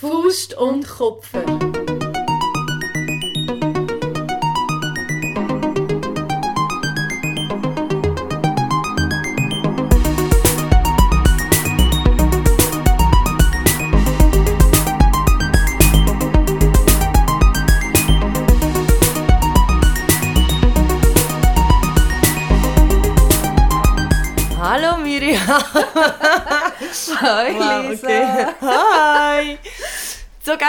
Faust und Kopfer.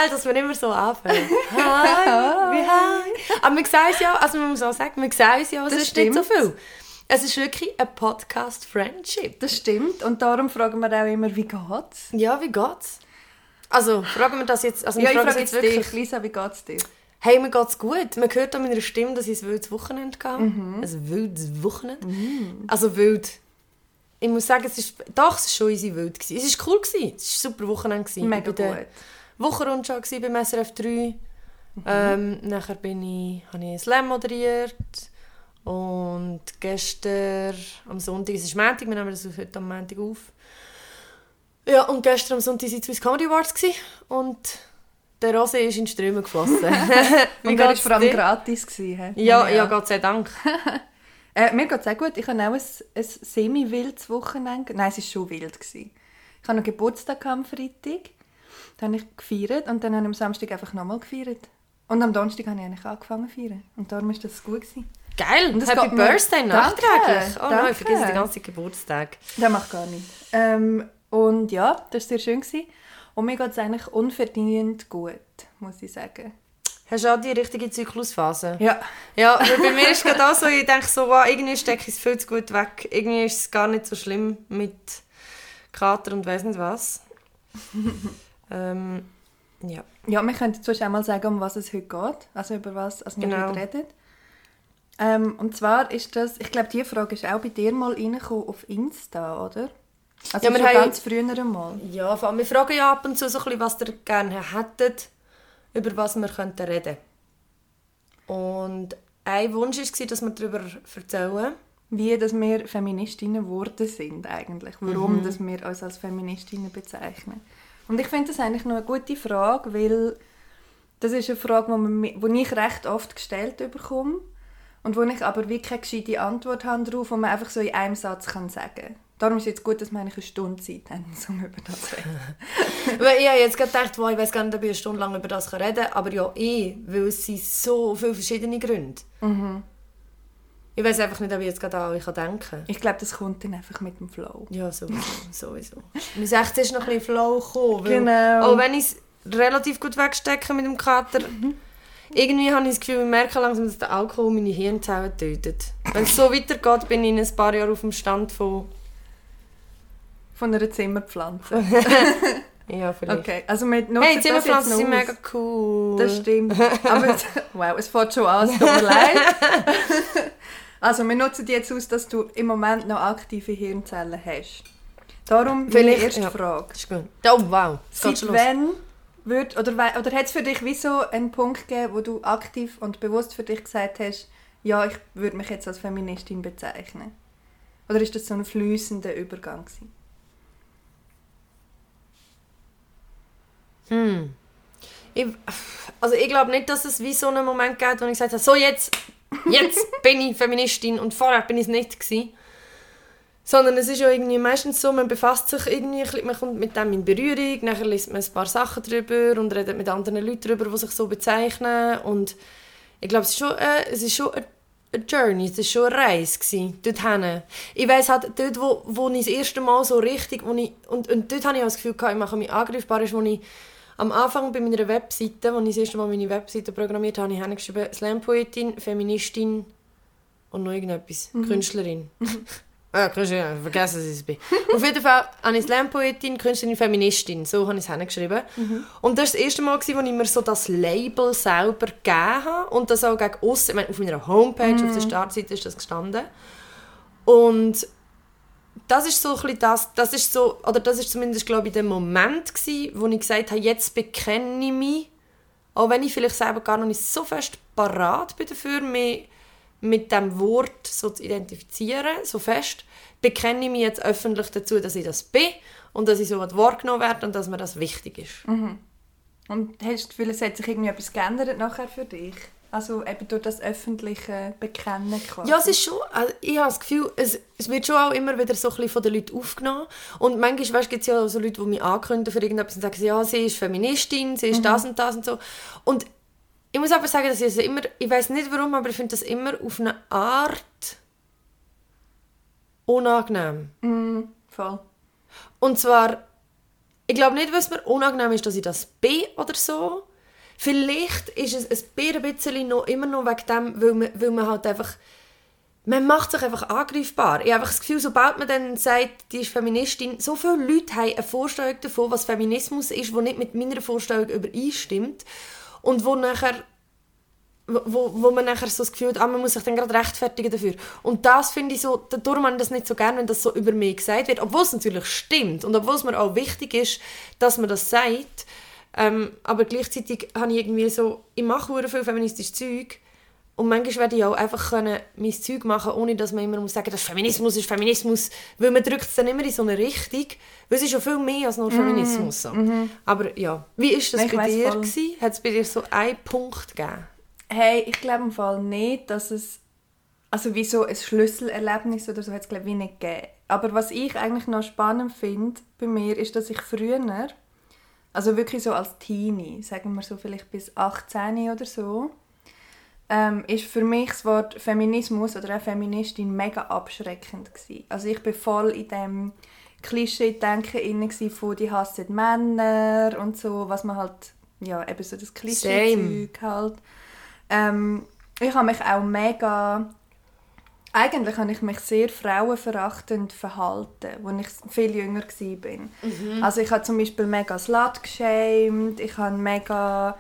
Geil, dass wir immer so anfangen. Hi. Wie hi. Aber sehen es ja, also man muss auch sagen, wir sehen es ja, es Das ist nicht so viel. Es ist wirklich ein Podcast-Friendship. Das stimmt. Und darum fragen wir auch immer, wie geht's? Ja, wie geht's? Also, fragen wir das jetzt, also Ja, ich frage jetzt wirklich. dich. Lisa, wie geht's dir? Hey, mir geht's gut. Man hört an meiner Stimme, dass ich ein wildes Wochenende hatte. Mhm. Ein wildes Wochenende. Also wild. Ich muss sagen, es ist, doch, es war schon easy wild. Gewesen. Es war cool. Gewesen. Es war ein super Wochenende. Gewesen. Mega gut. Wochenrundschau gewesen beim SRF 3. Mhm. Ähm, nachher bin ich, habe ich einen Slam moderiert. Und gestern, am Sonntag, es ist Montag, wir nehmen das heute am Montag auf. Ja, und gestern am Sonntag waren die Swiss Comedy Awards. Und der Rosé ist in Ströme geflossen. Und er war vor allem dir? gratis. Gewesen, he? Ja, ja, Gott sei Dank. Äh, mir geht es auch gut. Ich hatte auch ein, ein semi-wildes Wochenende. Nein, es war schon wild. Gewesen. Ich hatte noch Geburtstag am Freitag. Dann habe ich gefeiert und dann habe ich am Samstag einfach nochmal gefeiert. Und am Donnerstag habe ich eigentlich angefangen zu feiern. Und darum war das gut. Gewesen. Geil, Und es Happy Birthday nachträglich. Oh nein, ich vergesse den ganzen Geburtstag. Das macht gar nicht. Ähm, und ja, das war sehr schön. Gewesen. Und mir geht es eigentlich unverdient gut, muss ich sagen. Hast du auch die richtige Zyklusphase? Ja, Ja, weil bei mir ist es gerade auch so, ich denke so, wow, irgendwie stecke ich es viel zu gut weg. Irgendwie ist es gar nicht so schlimm mit Kater und weiss nicht was. Ähm, ja. Ja, wir können sonst auch mal sagen, um was es heute geht. Also über was also wir Genau. heute reden. Ähm, und zwar ist das, ich glaube, diese Frage ist auch bei dir mal reingekommen auf Insta, oder? Also Ja, wir haben- ganz früher einmal. Ja, vor allem, wir fragen ja ab und zu so ein bisschen, was ihr gerne hättet, über was wir könnten reden. Und ein Wunsch war, dass wir darüber erzählen. Wie dass wir Feministinnen geworden sind eigentlich. Warum Mhm. dass wir uns als Feministinnen bezeichnen. Und ich finde das eigentlich noch eine gute Frage, weil das ist eine Frage, die ich recht oft gestellt bekomme und wo ich aber wirklich keine gescheite Antwort habe darauf, die man einfach so in einem Satz kann sagen kann. Darum ist es jetzt gut, dass wir eigentlich eine Stunde Zeit haben, um über das zu reden. Weil ich habe jetzt gedacht, wow, ich weiß gar nicht, ob ich eine Stunde lang über das reden kann, aber ja, ich, weil es sind so viele verschiedene Gründe. Ich weiß einfach nicht, ob ich jetzt gerade an euch denken kann. Ich glaube, das kommt dann einfach mit dem Flow. Ja, sowieso. sowieso. Mein 16 ist noch ein bisschen Flow gekommen. Genau. Auch wenn ich es relativ gut wegstecke mit dem Kater, irgendwie habe ich das Gefühl, ich merke langsam, dass der Alkohol meine Hirnzellen tötet. Wenn es so weitergeht, bin ich in ein paar Jahren auf dem Stand von... Von einer Zimmerpflanze. Ja, vielleicht. Okay, also wir nutzen Hey, das Zimmerpflanzen sind mega cool. Das stimmt. Aber es- wow, es fällt schon an, es tut mir leid. Also wir nutzen die jetzt aus, dass du im Moment noch aktive Hirnzellen hast. Darum meine Vielleicht, erste ja. Frage. Ist gut. Oh, wow. Es geht Seit schon los. wann wird, oder, oder hat es für dich wie so einen Punkt gegeben, wo du aktiv und bewusst für dich gesagt hast, ja, ich würde mich jetzt als Feministin bezeichnen? Oder ist das so ein fließender Übergang gewesen? Hm. Ich, also ich glaube nicht, dass es wie so einen Moment gibt, wo ich gesagt habe, so jetzt, jetzt bin ich Feministin und vorher bin ich es nicht gewesen. Sondern es ist ja irgendwie meistens so, man befasst sich irgendwie, man kommt mit dem in Berührung, nachher liest man ein paar Sachen drüber und redet mit anderen Leuten drüber, die sich so bezeichnen und ich glaube, es ist schon, äh, es ist schon eine, eine Journey, es war schon eine Reise gewesen, dorthin. Ich weiss halt, dort, wo, wo ich das erste Mal so richtig, wo ich, und, und dort habe ich auch das Gefühl, gehabt, ich mache mich angreifbar, ist, wo ich am Anfang bei meiner Webseite, als ich das erste Mal meine Webseite programmiert habe, habe ich hingeschrieben, Slam-Poetin, Feministin und noch irgendetwas, Künstlerin. Ah, Künstlerin, vergessen, ich es bin. Auf jeden Fall habe ich Slam-Poetin, Künstlerin, Feministin, so habe ich es hingeschrieben. Und das war das erste Mal, wo ich mir so das Label selber gegeben habe und das auch gegen aussen, ich meine, auf meiner Homepage, auf der Startseite ist das gestanden. Und das ist so ein das, das ist so, oder das ist zumindest, glaube ich, der Moment gewesen, wo ich gesagt habe, jetzt bekenne ich mich, auch wenn ich vielleicht selber gar noch nicht so fest parat bin dafür, mich mit dem Wort so zu identifizieren, so fest, bekenne ich mich jetzt öffentlich dazu, dass ich das bin und dass ich so wahrgenommen werde und dass mir das wichtig ist. Und hast du das Gefühl, es hat sich irgendwie etwas geändert nachher für dich? Also eben durch das öffentliche Bekennen quasi. Ja, es ist schon, also ich habe das Gefühl, es, es wird schon auch immer wieder so ein bisschen von den Leuten aufgenommen. Und manchmal weißt, gibt es ja auch so Leute, die mich ankündigen für irgendetwas und sagen, ja, sie ist Feministin, sie ist mhm. das und das und so. Und ich muss aber sagen, dass ich es immer, ich weiß nicht warum, aber ich finde das immer auf eine Art unangenehm. Mm, voll. Und zwar, ich glaube nicht, es mir unangenehm ist, dass ich das bin oder so. Vielleicht ist es ein bisschen noch, immer noch wegen dem, weil man, weil man halt einfach man macht sich einfach angreifbar. Ich habe das Gefühl, sobald man dann sagt, die ist Feministin, so viele Leute haben eine Vorstellung davon, was Feminismus ist, die nicht mit meiner Vorstellung übereinstimmt und wo nachher wo, wo man nachher so das Gefühl hat, ah, man muss sich dann gerade rechtfertigen dafür. Und das finde ich so, darum habe ich das nicht so gerne, wenn das so über mich gesagt wird, obwohl es natürlich stimmt und obwohl es mir auch wichtig ist, dass man das sagt, ähm, aber gleichzeitig habe ich irgendwie so, ich mache viel feministisches Zeug und manchmal werde ich auch einfach können mein Zeug machen, ohne dass man immer muss sagen, dass Feminismus ist Feminismus, weil man drückt es dann immer in so eine Richtung, weil es ist ja viel mehr als nur mhm. Feminismus. So. Mm Aber ja, wie war das ich bei dir? Hat es bei dir so einen Punkt gegeben? Hey, ich glaube im Fall nicht, dass es also wie so ein Schlüsselerlebnis oder so hat es glaube ich nicht gegeben. Aber was ich eigentlich noch spannend finde bei mir, ist, dass ich früher, also wirklich so als Teenie, sagen wir so vielleicht bis 18 oder so, ähm, ist für mich das Wort Feminismus oder auch Feministin mega abschreckend gewesen. Also ich bin voll in dem Klischee-Denken von die hassen Männer und so, was man halt, ja, eben so das Klischee-Zeug halt. Ähm, ich habe mich auch mega eigentlich habe ich mich sehr frauenverachtend verhalten, als ich viel jünger war. Mhm. Also ich habe zum Beispiel mega slut geschämt, ich habe mega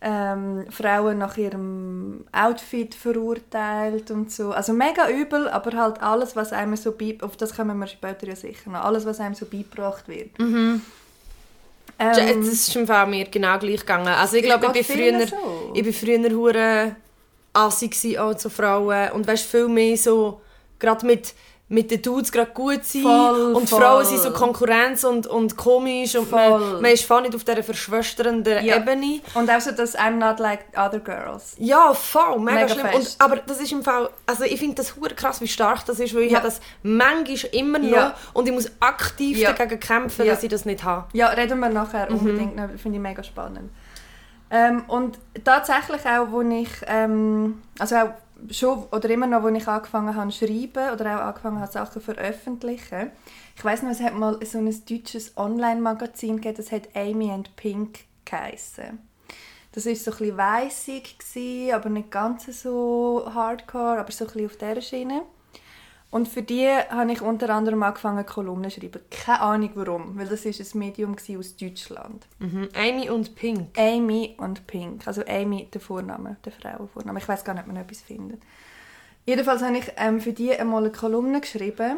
ähm, Frauen nach ihrem Outfit verurteilt und so. Also mega übel, aber halt alles, was einem so auf das kommen wir später ja sicher noch, alles, was einem so beigebracht wird. Mhm. Ähm, das ist im Fall mir genau gleich gegangen. Also ich glaube, ich, bin früher, so. ich bin früher hure assig auch zu Frauen und weißt viel mehr so gerade mit mit den Dudes gerade gut sein voll, und voll. Frauen sind so Konkurrenz und, und komisch und man, man ist voll nicht auf dieser verschwesternden ja. Ebene. Und auch so, dass I'm not like other girls. Ja, voll, mega, mega schlimm. Und, aber das ist im Fall, also ich finde das hure krass, wie stark das ist, weil ich ja. habe das manchmal immer noch ja. und ich muss aktiv ja. dagegen kämpfen, dass ich das nicht habe. Ja, reden wir nachher mhm. unbedingt, finde ich mega spannend. Ähm, und tatsächlich auch, wo ich, ähm, also auch schon oder immer noch, als ich angefangen habe zu schreiben oder auch angefangen habe, Sachen zu veröffentlichen. Ich weiß noch, es hat mal so ein deutsches Online-Magazin gegeben, das hat Amy and Pink geheissen. Das war so ein weissig, aber nicht ganz so hardcore, aber so ein auf dieser Schiene. Und für die habe ich unter anderem angefangen, Kolumnen zu schreiben. Keine Ahnung warum, weil das ist ein Medium aus Deutschland. Mhm. Amy und Pink. Amy und Pink. Also Amy, der Vorname, der Frauenvorname. Ich weiß gar nicht, ob man etwas findet. Jedenfalls habe ich ähm, für die einmal eine Kolumne geschrieben,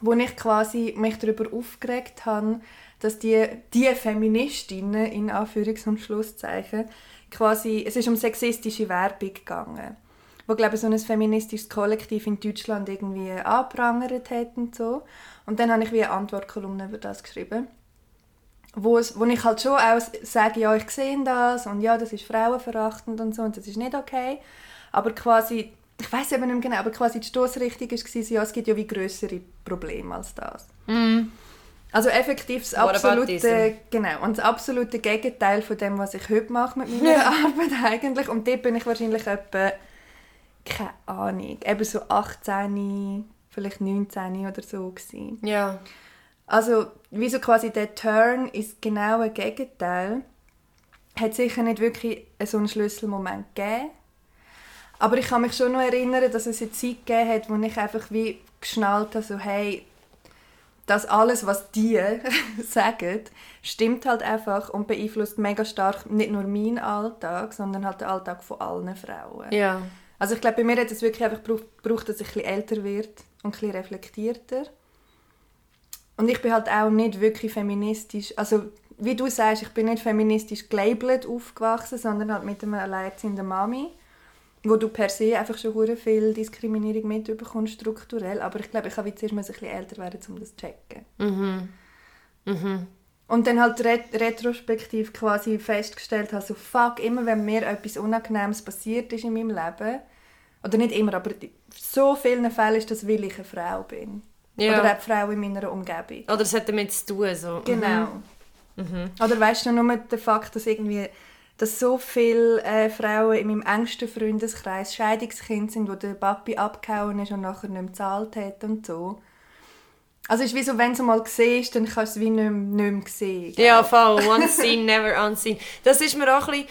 wo ich quasi mich darüber aufgeregt habe, dass die, die Feministinnen, in Anführungs- und Schlusszeichen, quasi, es ist um sexistische Werbung gegangen wo glaube ich, so ein feministisches Kollektiv in Deutschland irgendwie anprangert hat und so. Und dann habe ich wie eine Antwortkolumne über das geschrieben, wo, es, wo ich halt schon auch sage, ja, ich sehe das und ja, das ist frauenverachtend und so und das ist nicht okay. Aber quasi, ich weiß eben nicht genau, aber quasi die Stoßrichtung war, ja, es gibt ja wie größere Probleme als das. Mm. Also effektiv das absolute, genau, und das absolute Gegenteil von dem, was ich heute mache mit meiner Arbeit eigentlich. Und dort bin ich wahrscheinlich etwa keine Ahnung, eben so 18, vielleicht 19 oder so gewesen. Ja. Also, wie so quasi der Turn ist genau ein Gegenteil. Hat sicher nicht wirklich so einen Schlüsselmoment gegeben. Aber ich kann mich schon noch erinnern, dass es eine Zeit gegeben hat, wo ich einfach wie geschnallt habe, so, hey, das alles, was die sagen, stimmt halt einfach und beeinflusst mega stark nicht nur meinen Alltag, sondern halt den Alltag von allen Frauen. Ja. Also ich glaube, bei mir hat es wirklich einfach gebraucht, dass ich ein bisschen älter werde und ein bisschen reflektierter. Und ich bin halt auch nicht wirklich feministisch, also wie du sagst, ich bin nicht feministisch gelabelt aufgewachsen, sondern halt mit einer alleinerziehenden Mami, wo du per se einfach schon sehr viel Diskriminierung mitbekommst, strukturell. Aber ich glaube, ich habe jetzt erst mal ein bisschen älter werden, um das zu checken. Mhm. Mhm. Und dann halt ret retrospektiv quasi festgestellt habe, so fuck, immer wenn mir etwas Unangenehmes passiert ist in meinem Leben, oder nicht immer, aber in so vielen Fällen ist das, weil ich eine Frau bin. Ja. Oder eine Frau in meiner Umgebung. Oder es hat damit zu tun. So. Genau. Mhm. Oder weißt du nur der Fakt, dass irgendwie dass so viele äh, Frauen in meinem engsten Freundeskreis Scheidungskind sind, wo der Papi abgehauen ist und nachher nicht mehr gezahlt hat und so. Also es ist wie so, wenn du mal siehst, dann kannst du es wie nicht mehr, nicht mehr sehen. glaub. Ja, voll. One seen, never unseen. Das ist mir auch ein bisschen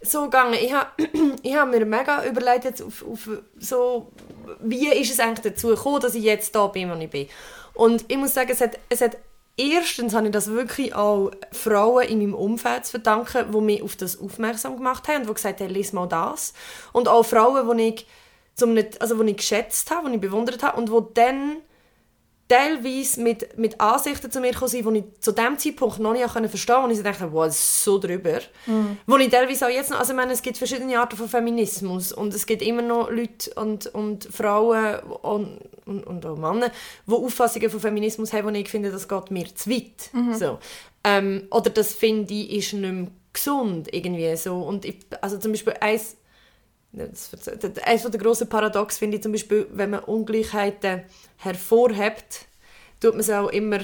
so gegangen. Ich habe hab mir mega überlegt, jetzt auf, auf so, wie ist es eigentlich dazu gekommen, dass ich jetzt da bin, wo ich bin. Und ich muss sagen, es hat, es hat erstens habe ich das wirklich auch Frauen in meinem Umfeld zu verdanken, die mich auf das aufmerksam gemacht haben und die gesagt haben, lies mal das. Und auch Frauen, die ich, zum nicht, also die ich geschätzt habe, die ich bewundert habe und die dann teilweise mit, mit Ansichten zu mir gekommen sind, die ich zu dem Zeitpunkt noch nicht verstehen konnte, wo ich so dachte, wow, das ist so drüber. Wo ich teilweise auch jetzt noch, also ich meine, es gibt verschiedene Arten von Feminismus und es gibt immer noch Leute und, und Frauen und, und, und auch Männer, die Auffassungen von Feminismus haben, wo ich finde, das geht mir zu weit. So. Ähm, oder das finde ich, ist nicht mehr gesund irgendwie so. Und ich, also zum Beispiel eins das, das, eines der grossen Paradox finde ich zum Beispiel, wenn man Ungleichheiten hervorhebt, tut man es auch immer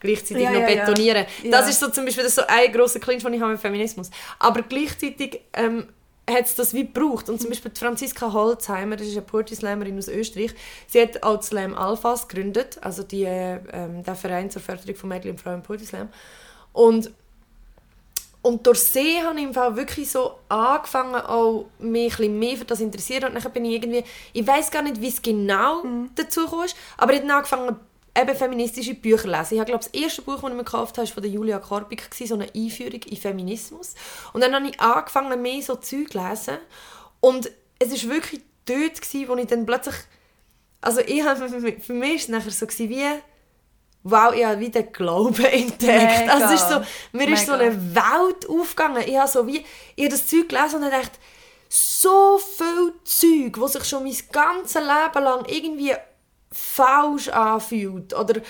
gleichzeitig Ja, noch ja, betonieren. Ja. Das ist so zum Beispiel das so ein grosser Clinch, den ich habe mit Feminismus. Aber gleichzeitig ähm, hat es das wie gebraucht. Und zum Beispiel die Franziska Holzheimer, das ist eine Poetry Slammerin aus Österreich, sie hat auch Slam Alphas gegründet, also die, äh, ähm, der Verein zur Förderung von Mädchen und Frauen im Poetry Slam. Und und durch sie habe ich im Fall wirklich so angefangen, auch mich ein bisschen mehr für das interessieren. Und dann bin ich irgendwie, ich weiß gar nicht, wie es genau dazu kam, aber ich habe angefangen, eben feministische Bücher zu lesen. Ich habe, glaube das erste Buch, das ich mir gekauft habe, war von der Julia Korbig, so eine Einführung in Feminismus. Und dann habe ich angefangen, mehr so Zeug zu lesen. Und es war wirklich dort, gewesen, wo ich dann plötzlich, also ich habe, für mich- für mich war es nachher so gewesen, wie, wow, ich habe wieder Glauben entdeckt. Mega. Also ist so, mir ist so Mega. eine Welt aufgegangen. Ich habe so wie, ich habe das Zeug gelesen und gedacht, so viel Zeug, was sich schon mein ganzes Leben lang irgendwie falsch anfühlt oder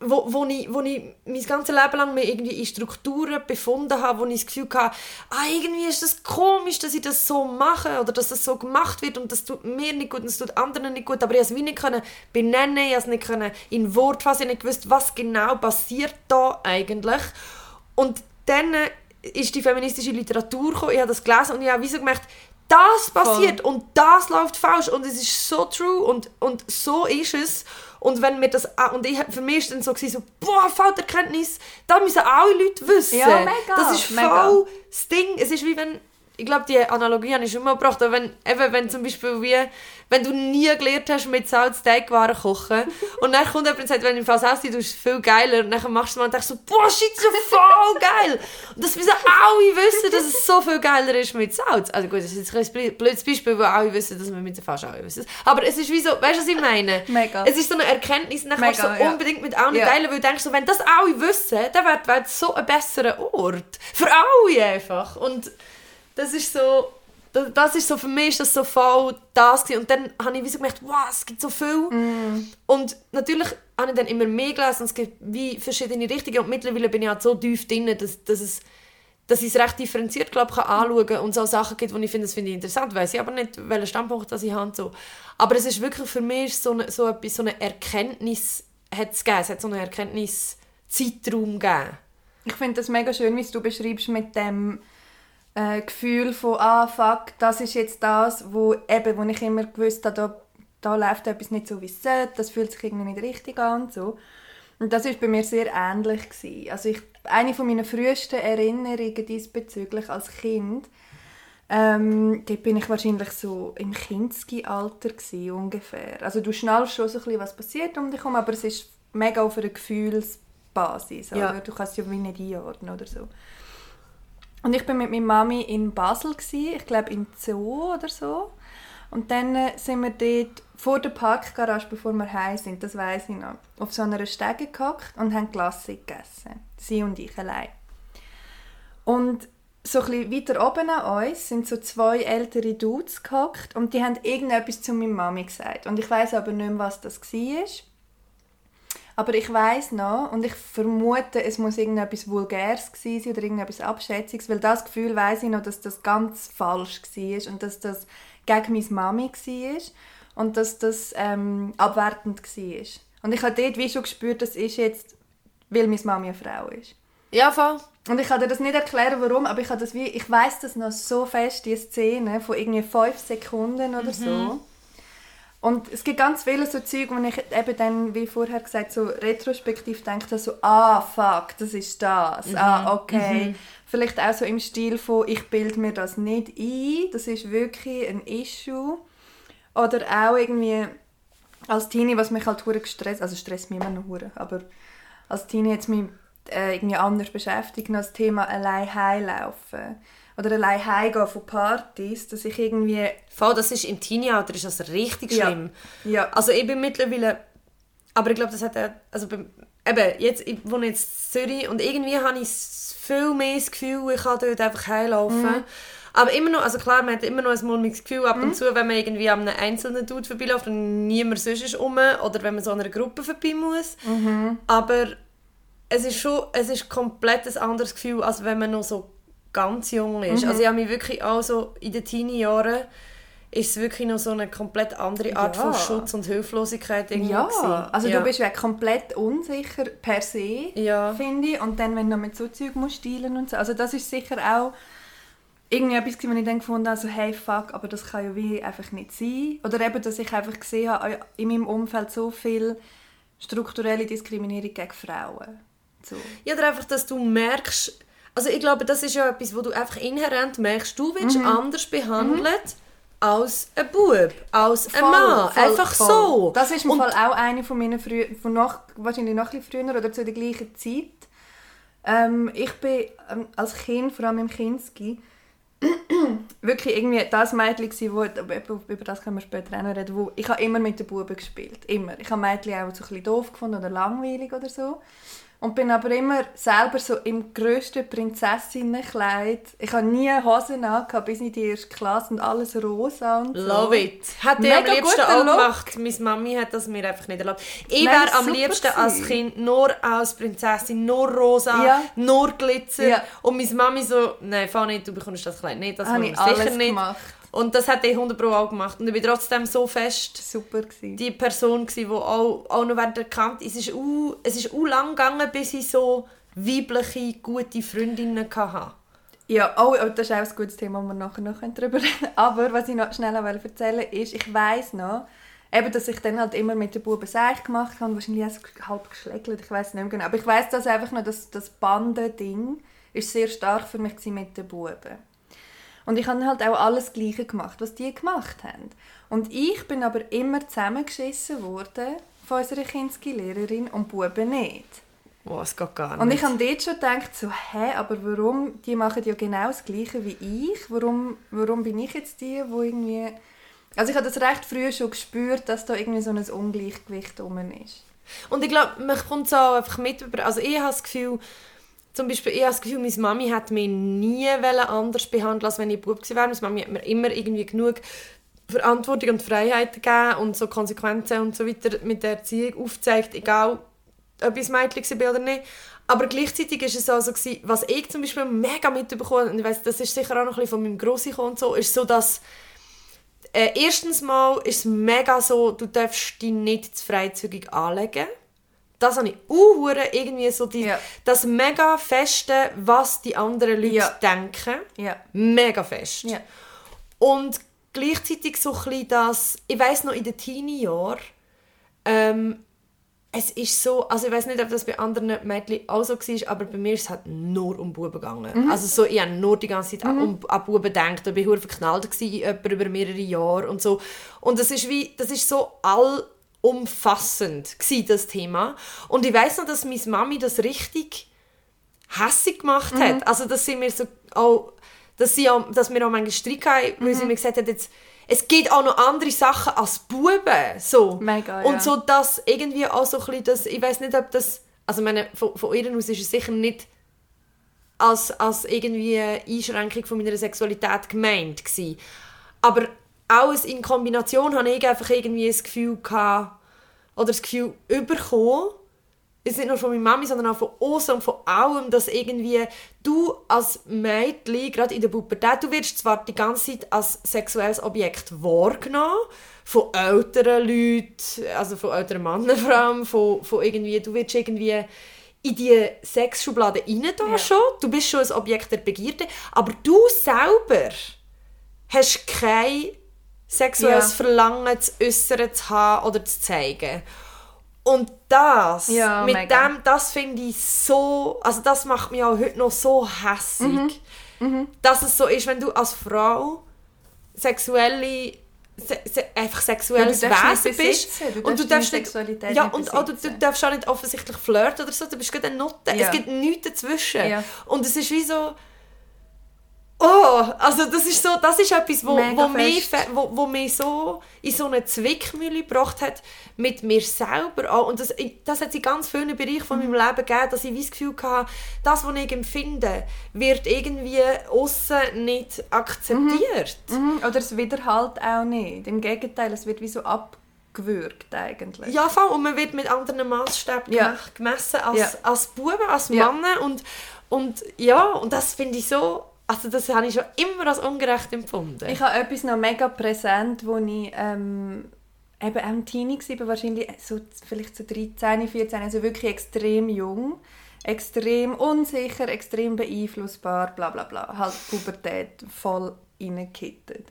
wo, wo, ich, wo ich mein ganzes Leben lang mich irgendwie in Strukturen befunden habe, wo ich das Gefühl hatte, ah, irgendwie ist das komisch, dass ich das so mache oder dass das so gemacht wird und das tut mir nicht gut und das tut anderen nicht gut, aber ich konnte es nicht können benennen, ich konnte es nicht in Wort fassen, ich nicht gewusst, was genau passiert da eigentlich. Und dann ist die feministische Literatur gekommen, ich habe das gelesen und ich habe wie so gemerkt, das passiert und das läuft falsch und es ist so true und, und so ist es. Und wenn mir das und ich, für mich war dann so, gewesen, so boah, Erkenntnis, da müssen alle Leute wissen. Ja, mega, Das ist mega. voll das Ding. Es ist wie wenn, ich glaube, die Analogie habe ich schon mal gebracht, aber wenn, eben, wenn zum Beispiel wie, wenn du nie gelernt hast, mit Salz Teigwaren kochen und dann kommt jemand und sagt, wenn du im Fall Salz tust, ist viel geiler und dann machst du es mal und denkst so, boah, shit, so voll geil. Und das müssen alle wissen, dass es so viel geiler ist mit Salz. Also gut, das ist jetzt ein blödes Beispiel, wo alle wissen, dass man mit fast alle wissen. Aber es ist wie so, weißt du, was ich meine? Mega. Es ist so eine Erkenntnis, dann kannst du so ja. unbedingt mit allen Ja. teilen, weil du denkst, so, wenn das alle wissen, dann wäre die Welt so ein besserer Ort. Für alle einfach. Und das ist so, das, das ist so, für mich ist das so voll das gewesen. Und dann habe ich wie so gemerkt, wow, es gibt so viel. Und natürlich habe ich dann immer mehr gelesen und es gibt wie verschiedene Richtungen und mittlerweile bin ich halt so tief drin, dass, dass es dass ich es recht differenziert glaub, kann anschauen kann und so Sachen gibt, wo ich finde, das finde ich interessant, weiß ich aber nicht, welchen Standpunkt das ich habe. So. Aber es ist wirklich für mich so eine, so etwas, so eine Erkenntnis hat es gegeben. Es hat so einen Erkenntniszeitraum gegeben. Ich finde das mega schön, wie du beschreibst mit dem äh, Gefühl von «Ah, fuck, das ist jetzt das, wo, eben, wo ich immer gewusst habe, da, da läuft etwas nicht so, wie es sollte, das fühlt sich irgendwie nicht richtig an» und so. Und das war bei mir sehr ähnlich. Gewesen. Also ich, eine von meiner frühesten Erinnerungen diesbezüglich als Kind, ähm, dort bin ich wahrscheinlich so im Kinski-Alter gewesen, ungefähr. Also du schnallst schon so ein bisschen, was passiert um dich herum, aber es ist mega auf einer Gefühlsbasis. Ja. Oder? Du kannst es ja wie nicht einordnen oder so. Und ich bin mit meiner Mami in Basel, gewesen, ich glaube im Zoo oder so. Und dann äh, sind wir dort vor der Parkgarage, bevor wir heim sind, das weiß ich noch, auf so einer Stege gehockt und haben Klasse gegessen. Sie und ich allein. Und so ein bisschen weiter oben an uns sind so zwei ältere Dudes gehockt und die haben irgendetwas zu meiner Mami gesagt. Und ich weiß aber nicht mehr, was das war. Aber ich weiß noch und ich vermute, es muss irgendetwas Vulgäres gewesen sein oder irgendetwas Abschätziges, weil das Gefühl weiß ich noch, dass das ganz falsch war und dass das gegen meine Mami war und dass das ähm, abwertend war. Und ich habe dort wie schon gespürt, das ist jetzt, weil meine Mami eine Frau ist. Ja, voll. Und ich kann dir das nicht erklären, warum, aber ich das wie, ich weiß das noch so fest, die Szene von irgendwie fünf Sekunden oder so. Und es gibt ganz viele so Zeug, wo ich eben dann, wie vorher gesagt, so retrospektiv denke, so, ah, fuck, das ist das. Ah, okay. Vielleicht auch so im Stil von, ich bilde mir das nicht ein, das ist wirklich ein Issue. Oder auch irgendwie als Teenie, was mich halt hure gestresst, also stresst mich immer noch hure, aber als Teenie jetzt mich äh, irgendwie anders beschäftigt, noch das Thema allein heimlaufen oder allein heimgehen von Partys, dass ich irgendwie... Voll, das ist im Teenie-Alter ist das richtig Ja. schlimm. Ja. Also ich bin mittlerweile, aber ich glaube, das hat auch, also eben, jetzt, ich wohne jetzt in Zürich und irgendwie habe ich viel mehr das Gefühl, ich kann dort einfach heimlaufen. Mhm. Aber immer noch, also klar, man hat immer noch ein mulmiges Gefühl ab und zu, wenn man irgendwie an einem einzelnen Dude vorbeiläuft und niemand sonst ist rum oder wenn man so an einer Gruppe vorbei muss. Mhm. Aber es ist schon, es ist komplett ein anderes Gefühl, als wenn man noch so ganz jung Mhm. ist. Also ich habe mich wirklich auch so in den Teenie-Jahren ist es wirklich noch so eine komplett andere Art Ja. von Schutz und Hilflosigkeit irgendwie Ja, gewesen. also ja. du bist ja komplett unsicher per se, Ja. finde ich. Und dann, wenn du mit so Zeug musst dealen und so. Also das ist sicher auch irgendwie etwas, wo ich dann gefunden habe, so, hey, fuck, aber das kann ja wie einfach nicht sein. Oder eben, dass ich einfach gesehen habe, in meinem Umfeld so viel strukturelle Diskriminierung gegen Frauen. So. Ja, oder einfach, dass du merkst, also ich glaube, das ist ja etwas, wo du einfach inhärent merkst, du wirst Mhm. anders behandelt als ein Bub, als ein Voll, Mann. voll, einfach voll. so. Das ist im Und- Fall auch eine von meinen frühen, von noch, wahrscheinlich noch ein früher oder zu der gleichen Zeit. Ähm, ich bin ähm, als Kind, vor allem im Kinski, wirklich irgendwie das Mädchen gewesen, wo, über über das können wir später auch noch reden, wo ich habe immer mit den Buben gespielt, immer. Ich habe Mädchen auch so ein bisschen doof gefunden oder langweilig oder so. Und bin aber immer selber so im grössten Prinzessinnenkleid. Ich habe nie Hosen angehabt, bis in die erste Klasse und alles rosa und so. Love it. Hat er am Mega liebsten auch gemacht. Meine Mami hat das mir einfach nicht erlaubt. Ich wäre am liebsten als. Kind nur als Prinzessin, nur rosa, Ja. nur Glitzer. Ja. Und meine Mami so, nein, fahr nicht, du bekommst das Kleid nicht, das Habe ich sicher alles nicht. gemacht. Und das hat ich 100 Pro auch gemacht. Und ich bin trotzdem so fest Super gewesen. die Person die auch, auch noch während der Kant es ist u, es ist u lang gegangen, bis ich so weibliche gute Freundinnen hatte. Ja, oh, oh, das ist auch ein gutes Thema, wo wir nachher noch darüber reden können. Aber was ich noch schnell auch erzählen wollte, ist, ich weiss noch, eben, dass ich dann halt immer mit den Buben Seich gemacht habe, wahrscheinlich auch halb geschlägelt, ich weiß nicht mehr genau. Aber ich weiss dass einfach noch, dass das Bandending ist sehr stark für mich mit den Buben. Und ich habe halt auch alles Gleiche gemacht, was die gemacht haben. Und ich bin aber immer zusammengeschissen worden von unserer Kinski-Lehrerin und Buben nicht. Oh, es geht gar nicht. Und ich habe dort schon gedacht, so, hä, aber warum, die machen ja genau das Gleiche wie ich, warum, warum bin ich jetzt die, wo irgendwie... Also ich habe das recht früh schon gespürt, dass da irgendwie so ein Ungleichgewicht rum ist. Und ich glaube, man kommt so auch einfach mit über. Also ich habe das Gefühl, zum Beispiel, ich habe das Gefühl, meine Mami hat mich nie anders behandelt, als wenn ich Bub gewesen wäre. Meine Mami hat mir immer irgendwie genug Verantwortung und Freiheit gegeben und so Konsequenzen und so weiter mit der Erziehung aufgezeigt, egal ob ich ein Mädchen war oder nicht. Aber gleichzeitig war es auch so, gewesen, was ich zum Beispiel mega mitbekommen und ich weiss, das ist sicher auch noch ein bisschen von meinem Grossi und so, ist so, dass äh, erstens mal ist es mega so, du darfst dich nicht zu freizügig anlegen. Das habe ich auch irgendwie so die, Ja. das mega feste, was die anderen Leute Ja. denken. Ja. Mega fest. Und gleichzeitig so ein das, ich weiss noch in den Teenie-Jahren, ähm, es ist so, also ich weiß nicht, ob das bei anderen Mädchen auch so war, aber bei mir ist es halt nur um Buben gegangen. Also so, ich habe nur die ganze Zeit um, an Buben gedacht, ich war verknallt in jemanden über mehrere Jahre und so. Und das ist wie, das ist so allumfassend gewesen, das Thema. Und ich weiß noch, dass meine Mami das richtig hässig gemacht hat. Also, dass sie mir so auch, dass, sie auch, dass wir auch manchmal Streit hatten, weil sie mir gesagt hat, jetzt, es gibt auch noch andere Sachen als Buben. So. Mega, ja. Und so, dass irgendwie auch so ein bisschen das, ich weiß nicht, ob das, also meine, von, von ihr aus ist es sicher nicht als, als irgendwie Einschränkung von meiner Sexualität gemeint gewesen. Aber alles in Kombination hatte ich einfach irgendwie das Gefühl gehabt, oder das Gefühl bekommen, ist nicht nur von meiner Mami, sondern auch von uns und von allem, dass irgendwie du als Mädchen, gerade in der Pubertät, du wirst zwar die ganze Zeit als sexuelles Objekt wahrgenommen, von älteren Leuten, also von älteren Männern vor allem, von, von irgendwie, du wirst irgendwie in die Sexschublade rein da Ja. schon, du bist schon ein Objekt der Begierde, aber du selber hast kein sexuelles Ja. Verlangen zu äußern, zu haben oder zu zeigen. Und das, Ja, mit mega. dem, das finde ich so, also das macht mich auch heute noch so hässig, Mhm. dass es so ist, wenn du als Frau sexuelle se, se, einfach sexuelles Ja, Wesen bist du und du darfst nicht, Sexualität ja und auch, du, darfst auch nicht offensichtlich flirten oder so, du bist gerade eine Nutte, Ja. es gibt nichts dazwischen Ja. und es ist wie so Oh, also das ist so, das ist etwas, wo, Mega wo, mich, wo, wo mich so in so eine Zwickmühle gebracht hat mit mir selber auch. Und das, das hat es in ganz vielen Bereichen von Mhm. meinem Leben gegeben, dass ich das Gefühl hatte, das, was ich empfinde, wird irgendwie außen nicht akzeptiert. Mhm, Oder es widerhalt auch nicht. Im Gegenteil, es wird wie so abgewürgt eigentlich. Ja, voll. Und man wird mit anderen Maßstäben Ja. gemessen als, Ja. als Buben, als Ja. Männer. Und, und ja, und das finde ich so, also das habe ich schon immer als ungerecht empfunden. Ich habe etwas noch mega präsent, wo ich ähm, eben auch Teenie war, wahrscheinlich so, vielleicht so 13, 14, also wirklich extrem jung, extrem unsicher, extrem beeinflussbar, bla bla bla, halt Pubertät voll reingekittet.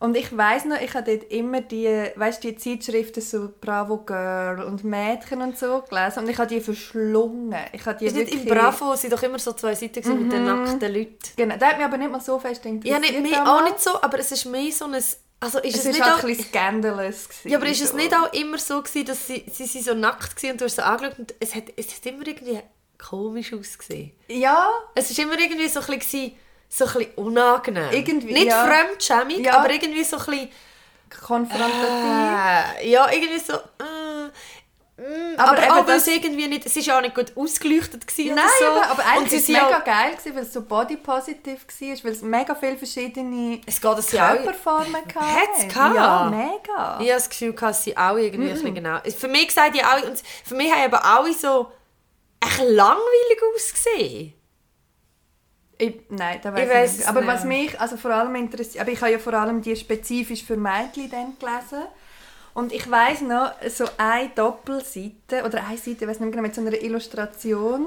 Und ich weiß noch, ich habe dort immer die, weißt, die Zeitschriften so Bravo Girl und Mädchen und so gelesen und ich habe die verschlungen. Ich habe die ist nicht im wirklich- Bravo, sind doch immer so zwei Seiten gewesen mit den nackten Leuten. Genau, das hat mich aber nicht mal so fest interessiert. Ja, nicht, damals. auch nicht so, aber es ist mehr so ein... Also ist Es es, ist nicht halt auch, ein bisschen scandalous. Gewesen, ja, aber ist es so. nicht auch immer so gewesen, dass sie, sie, sie so nackt waren und du hast sie angeschaut und es hat, es hat immer irgendwie komisch ausgesehen. Ja, Es war immer irgendwie so ein bisschen, so ein bisschen unangenehm. Irgendwie, Nicht ja. fremdschämig, Ja. aber irgendwie so ein bisschen... konfrontativ. Äh, ja, irgendwie so... Äh, mm, Aber aber auch das- es irgendwie nicht... Es war ja auch nicht gut ausgeleuchtet gewesen Nein, so. aber, aber eigentlich war es mega auch- geil, gewesen, weil es so body positive war, weil es mega viele verschiedene Es geht, dass auch... Körperformen hatte. Hat's gehabt? Ja, mega. Ich habe das Gefühl, dass sie alle irgendwie bisschen genau... Für mich gesagt, die alle... Und für mich haben eben alle so... Echt langweilig ausgesehen. Ich, nein, da Ich weiß ich, weiss nicht. Aber was mich also vor allem interessiert, aber ich habe ja vor allem die spezifisch für Mädchen dann gelesen. Und ich weiß noch, so eine Doppelseite, oder eine Seite, ich weiß nicht mehr genau, mit so einer Illustration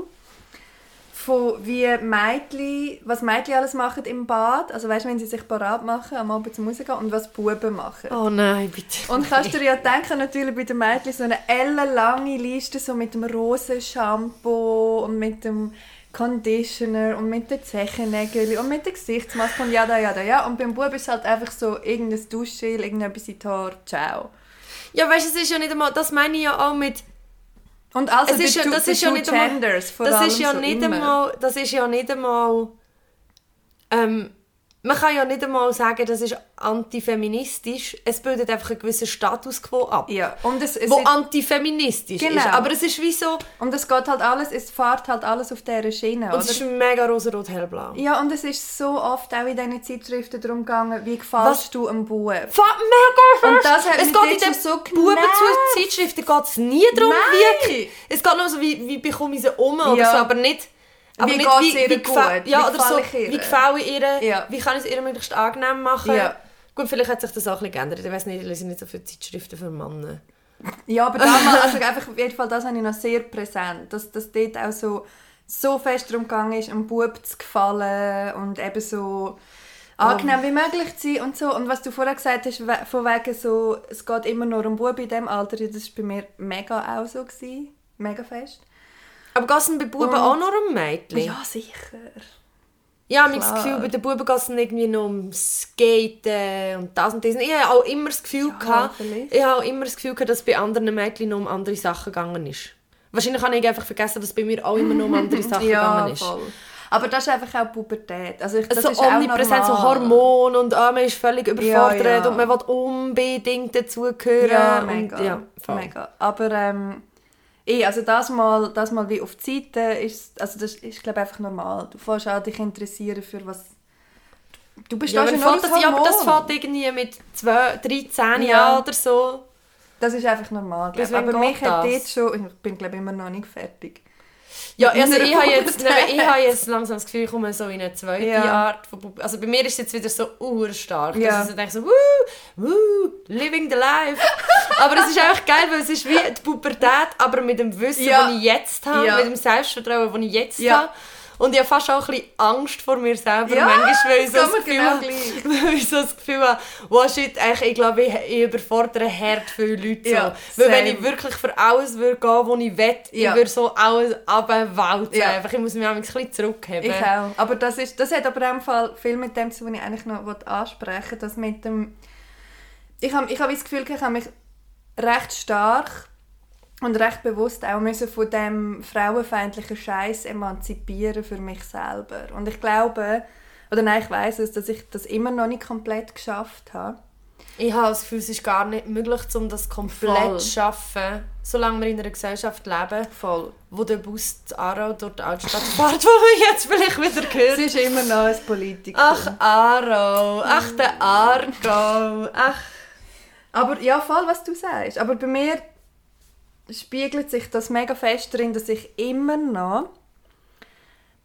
von wie Mädchen, was Mädchen alles machen im Bad, also weißt du, wenn sie sich parat machen, am Abend zum Rausgehen, und was Buben machen. Oh nein, bitte. Und kannst du dir ja denken, natürlich bei den Mädchen so eine ellenlange Liste so mit dem Rosenshampoo und mit dem Conditioner und mit den Zechennägeln und mit der Gesichtsmaske und ja, da, ja, da, ja. Und beim Bub ist es halt einfach so irgendein Duschgel, irgendetwas in die Haare, ciao. Ja, weißt du, es ist ja nicht einmal... Das meine ich ja auch mit... Und also Es ist ja, das ist ja nicht einmal, das ist ja nicht einmal, das ist ja nicht einmal, ähm, man kann ja nicht einmal sagen, das ist antifeministisch. Es bildet einfach einen gewissen Status quo ab, Ja, und es, es wo ist, antifeministisch Genau. ist. Aber es ist wie so, und es geht halt alles, es fährt halt alles auf dieser Schiene, und oder? es ist mega rosarot hellblau. ja, und es ist so oft auch in diesen Zeitschriften darum gegangen, wie gefällst du einem Bub? Fuck, mega Und das hat es geht in schon so Buben zu Zeitschriften geht es nie darum, Nein. wie, es geht nur so, wie, wie bekomme ich sie um oder Ja. so, aber nicht, aber Wie geht's wie, ihr wie gut? Ja, Wie oder so, ich ihr? wie gefällt ihr, Ja. wie kann ich es ihr möglichst angenehm machen. Ja. Gut, vielleicht hat sich das auch ein bisschen geändert, ich weiß nicht, ich lese nicht so viele Zeitschriften für Männer. Ja, aber damals, also einfach auf jeden Fall, das habe ich noch sehr präsent, dass das dort auch so, so fest darum gegangen ist, einem Bub zu gefallen und eben so angenehm wie möglich zu sein und so. Und was du vorher gesagt hast, von wegen so, es geht immer nur um Bub in diesem Alter, das war bei mir mega auch so. Gewesen. Mega fest. Aber geht es bei Buben Und- auch nur um Mädchen? Ja, sicher. Ja, ich habe das. Gefühl, bei den Buben geht es irgendwie noch um Skaten und das und das. Ich habe auch immer das Gefühl, gehabt, vielleicht. ich habe auch immer das Gefühl gehabt, dass bei anderen Mädchen noch um andere Sachen gegangen ist. Wahrscheinlich habe ich einfach vergessen, dass bei mir auch immer noch um andere Sachen gegangen ist. voll. Aber das ist einfach auch Pubertät. Also ich, das so ist auch omnipräsent, so. Hormone und ah, man ist völlig überfordert Ja, ja. und man will unbedingt dazugehören. Ja, und, mega. ja, voll. mega. Aber ähm, eh, also das mal, das mal wie auf die Seite ist, also das ist glaube einfach normal. Du fährst auch dich interessieren für was... Du bist Ja, schon nur das ja, aber das fängt irgendwie mit 12, 13 Ja. Jahren oder so. Das ist einfach normal. glaub. Bis wann Aber mich hat jetzt schon... Ich bin, glaube immer noch nicht fertig. Ja, also ich habe jetzt, ich habe jetzt langsam das Gefühl, ich komme so in eine zweite Ja. Art von Pubertät. Also bei mir ist es jetzt wieder so urstark. Ja. Dass ich so denke so, woo, woo, living the life. Aber es ist einfach geil, weil es ist wie die Pubertät, aber mit dem Wissen, Ja. das ich jetzt habe, Ja. mit dem Selbstvertrauen, das ich jetzt Ja. habe. Und ich habe fast auch ein bisschen Angst vor mir selber. Ja, manchmal, weil ich so das Gefühl genau weil ich so das Gefühl habe, wow, shit, eigentlich, ich glaube, ich, ich überfordere hart viele Leute. So. Ja, weil wenn ich wirklich für alles würde gehen, was ich will, Ja. ich würde so alles abwälzen. Ja. Einfach, ich muss mich ein bisschen zurückheben. Ich auch. Aber das, ist, das hat aber auch im Fall viel mit dem zu tun, was ich eigentlich noch ansprechen will. Das mit dem... Ich habe ich hab das Gefühl, ich habe mich recht stark und recht bewusst auch müssen von dem frauenfeindlichen Scheiß emanzipieren für mich selber. Und ich glaube, oder nein, ich weiß es, dass ich das immer noch nicht komplett geschafft habe. Ich habe das Gefühl, es ist gar nicht möglich, um das komplett zu schaffen, solange wir in einer Gesellschaft leben, Voll. wo der Bus Aarau durch die Altstadt fährt, wo man jetzt vielleicht wieder Es hört. ist immer noch ein Politikum. Ach, Aarau. Ach, der Aargau. Ach. Aber ja, voll, was du sagst. Aber bei mir spiegelt sich das mega fest darin, dass ich immer noch...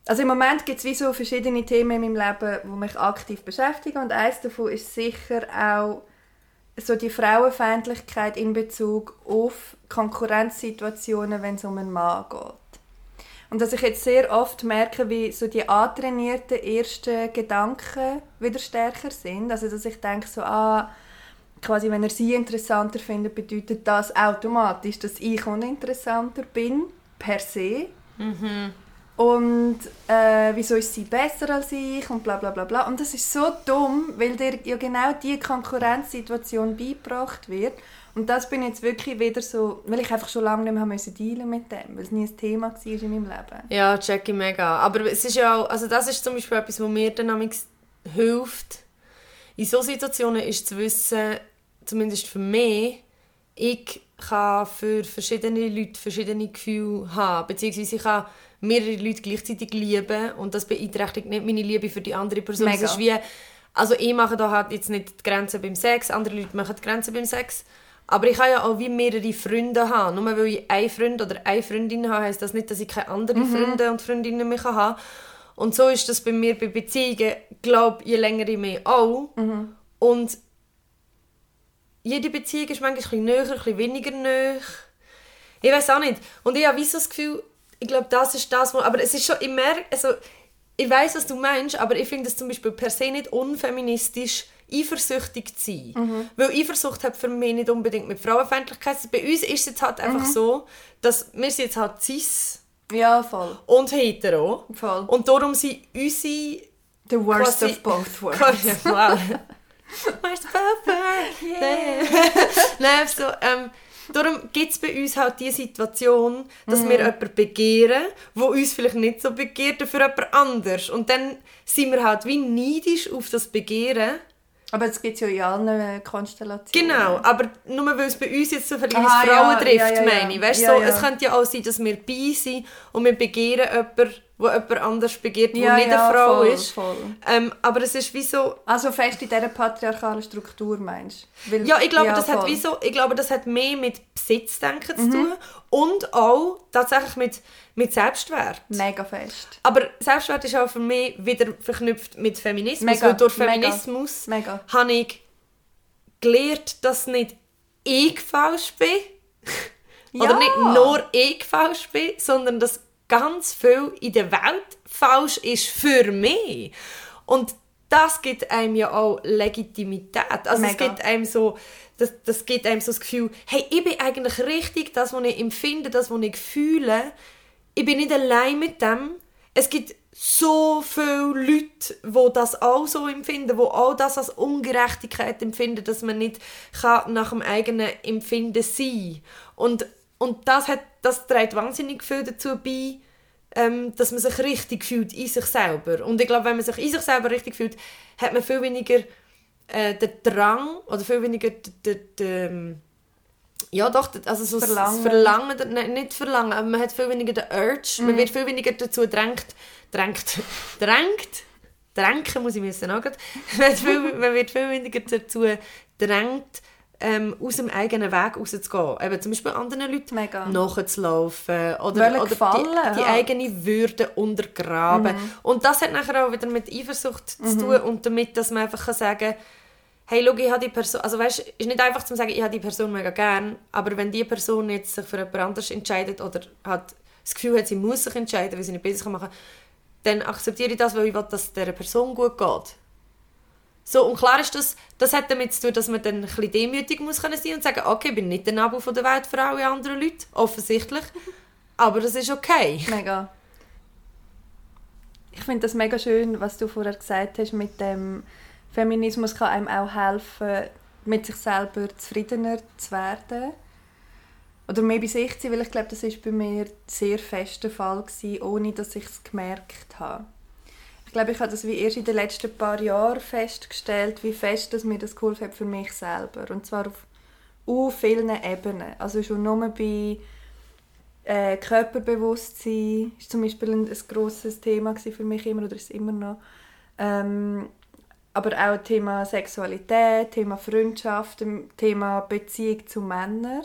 Also im Moment gibt es wie so verschiedene Themen in meinem Leben, die mich aktiv beschäftigen. Und eines davon ist sicher auch so die Frauenfeindlichkeit in Bezug auf Konkurrenzsituationen, wenn es um einen Mann geht. Und dass ich jetzt sehr oft merke, wie so die antrainierten ersten Gedanken wieder stärker sind. Also dass ich denke so, ah, quasi wenn er sie interessanter findet, bedeutet das automatisch, dass ich uninteressanter bin, per se. Und äh, wieso ist sie besser als ich und bla bla bla bla. Und das ist so dumm, weil dir ja genau diese Konkurrenzsituation beigebracht wird. Und das bin jetzt wirklich wieder so, weil ich einfach schon lange nicht mehr müssen dealen mit dem, weil es nie ein Thema war in meinem Leben. Ja, check ich mega. Aber es ist ja auch, also das ist zum Beispiel etwas, was mir dann hilft. In solchen Situationen ist zu wissen, zumindest für mich, ich kann für verschiedene Leute verschiedene Gefühle haben. Beziehungsweise ich kann mehrere Leute gleichzeitig lieben und das beeinträchtigt nicht meine Liebe für die andere Person. Mega. Es ist wie, also ich mache da halt jetzt nicht die Grenzen beim Sex, andere Leute machen die Grenzen beim Sex. Aber ich kann ja auch wie mehrere Freunde haben. Nur weil ich einen Freund oder eine Freundin habe, heisst das nicht, dass ich keine anderen Freunde und Freundinnen mehr haben kann. Und so ist das bei mir bei Beziehungen, glaube je länger ich mehr auch. Und jede Beziehung ist manchmal ein bisschen näher, ein bisschen weniger näher. Ich weiß auch nicht. Und ich habe so das Gefühl, ich glaube, das ist das, wo, aber es ist schon, ich merke, also, ich weiß, was du meinst, aber ich finde es zum Beispiel per se nicht unfeministisch, eifersüchtig zu sein. Weil Eifersucht hat für mich nicht unbedingt mit Frauenfeindlichkeit. Bei uns ist es jetzt halt einfach so, dass wir sind jetzt halt cis Ja, voll. und hetero. Voll. Und darum sind unsere The worst quasi- of both worlds. wow. Where's the buffer? Nein, so, ähm, darum gibt es bei uns halt die Situation, dass Mhm. wir jemanden begehren, wo uns vielleicht nicht so begehrt, dafür jemand anders. Und dann sind wir halt wie neidisch auf das Begehren. Aber das gibt es ja in allen äh, Konstellationen. Genau, aber nur weil es bei uns jetzt so viele Aha, Frauen ja, trifft, ja, ja, meine ich. Weißt, so. Es könnte ja auch sein, dass wir bei sind und wir begehren jemanden, wo jemand anders begehrt, Ja, nicht ja, eine Frau voll, ist. voll. Ähm, aber es ist wie so, Also fest in dieser patriarchalen Struktur, meinst du? Ja, ich glaube, ja, das hat wie so, ich glaube, das hat mehr mit Besitzdenken zu tun und auch tatsächlich mit, mit Selbstwert. Mega fest. Aber Selbstwert ist auch für mich wieder verknüpft mit Feminismus, Mega, weil durch mega, Feminismus mega. habe ich gelernt, dass nicht ich falsch bin oder Ja. nicht nur ich falsch bin, sondern dass ganz viel in der Welt falsch ist für mich. Und das gibt einem ja auch Legitimität. Also es Mega. gibt einem so, das, das gibt einem so das Gefühl, hey, ich bin eigentlich richtig, das, was ich empfinde, das, was ich fühle. Ich bin nicht allein mit dem. Es gibt so viele Leute, die das auch so empfinden, die auch das als Ungerechtigkeit empfinden, dass man nicht kann nach dem eigenen Empfinden sein Und, und das, hat, das trägt wahnsinnig viel dazu bei, ähm, dass man sich richtig fühlt in sich selber. Und ich glaube, wenn man sich in sich selber richtig fühlt, hat man viel weniger äh, den Drang oder viel weniger den, den, den ja doch, also so das Verlangen. Verlangen, nein, nicht Verlangen, aber man hat viel weniger den Urge, man wird viel weniger dazu drängt, drängt, drängt, drängen muss ich auch grad. man, viel, man wird viel weniger dazu drängt, ähm, aus dem eigenen Weg rauszugehen. Eben zum Beispiel anderen Leuten Mega. nachzulaufen oder, oder gefallen, die, die ja. eigene Würde untergraben. Und das hat nachher auch wieder mit Eifersucht zu tun und damit, dass man einfach kann sagen hey, schau, ich habe die Person, also weißt, ist nicht einfach zu sagen, ich habe die Person mega gern, aber wenn die Person jetzt sich für jemand anderes entscheidet oder hat das Gefühl hat, sie muss sich entscheiden, weil sie nicht besser machen kann, dann akzeptiere ich das, weil ich will, dass es dieser Person gut geht. So, und klar ist das, das hat damit zu tun, dass man dann ein bisschen demütig muss können sein und sagen, okay, ich bin nicht der Nabel von der Welt für alle anderen Leute, offensichtlich, aber das ist okay. Mega. Ich finde das mega schön, was du vorher gesagt hast mit dem Feminismus kann einem auch helfen, mit sich selber zufriedener zu werden. Oder mehr bei sich zu sein, weil ich glaube, das ist bei mir sehr fest der Fall gewesen, ohne dass ich es gemerkt habe. Ich glaube, ich habe das wie erst in den letzten paar Jahren festgestellt, wie fest dass mir das geholfen hat für mich selber. Und zwar auf uh, vielen Ebenen. Also schon nur bei äh, Körperbewusstsein ist zum Beispiel ein, ein grosses Thema für mich immer oder ist immer noch. Ähm, aber auch Thema Sexualität, Thema Freundschaft, Thema Beziehung zu Männern.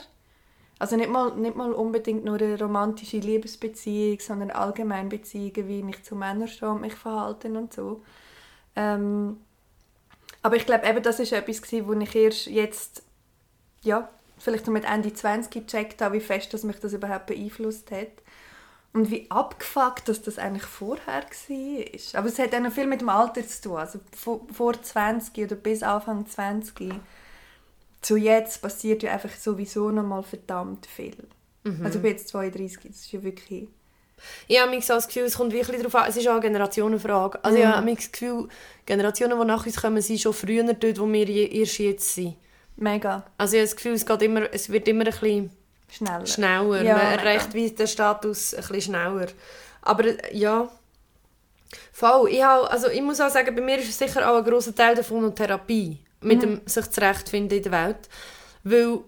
Also nicht mal, nicht mal unbedingt nur eine romantische Liebesbeziehung, sondern allgemein Beziehungen, wie ich zu Männern stehe und mich verhalten und so. Ähm, aber ich glaube, eben das ist etwas, wo ich erst jetzt, ja, vielleicht mit Ende 20 gecheckt habe, wie fest dass mich das überhaupt beeinflusst hat. Und wie abgefuckt dass das eigentlich vorher war. Aber es hat auch noch viel mit dem Alter zu tun. Also vor 20 oder bis Anfang 20 zu jetzt passiert ja einfach sowieso noch mal verdammt viel. Also ich bin jetzt 32, das ist ja wirklich... Ich habe mich so das Gefühl, es kommt wirklich darauf an, es ist auch eine Generationenfrage. Also ich habe das Gefühl, Generationen, die nach uns kommen, sind schon früher dort, wo wir erst jetzt sind. Mega Also ich habe das Gefühl, es, geht immer, es wird immer ein bisschen schneller. schneller. Ja, Man erreicht wie den Status ein bisschen schneller. Aber äh, ja, voll. Ich, habe, also ich muss auch sagen, bei mir ist sicher auch ein grosser Teil davon Therapie. Mit dem sich zurechtfinden in der Welt. Weil,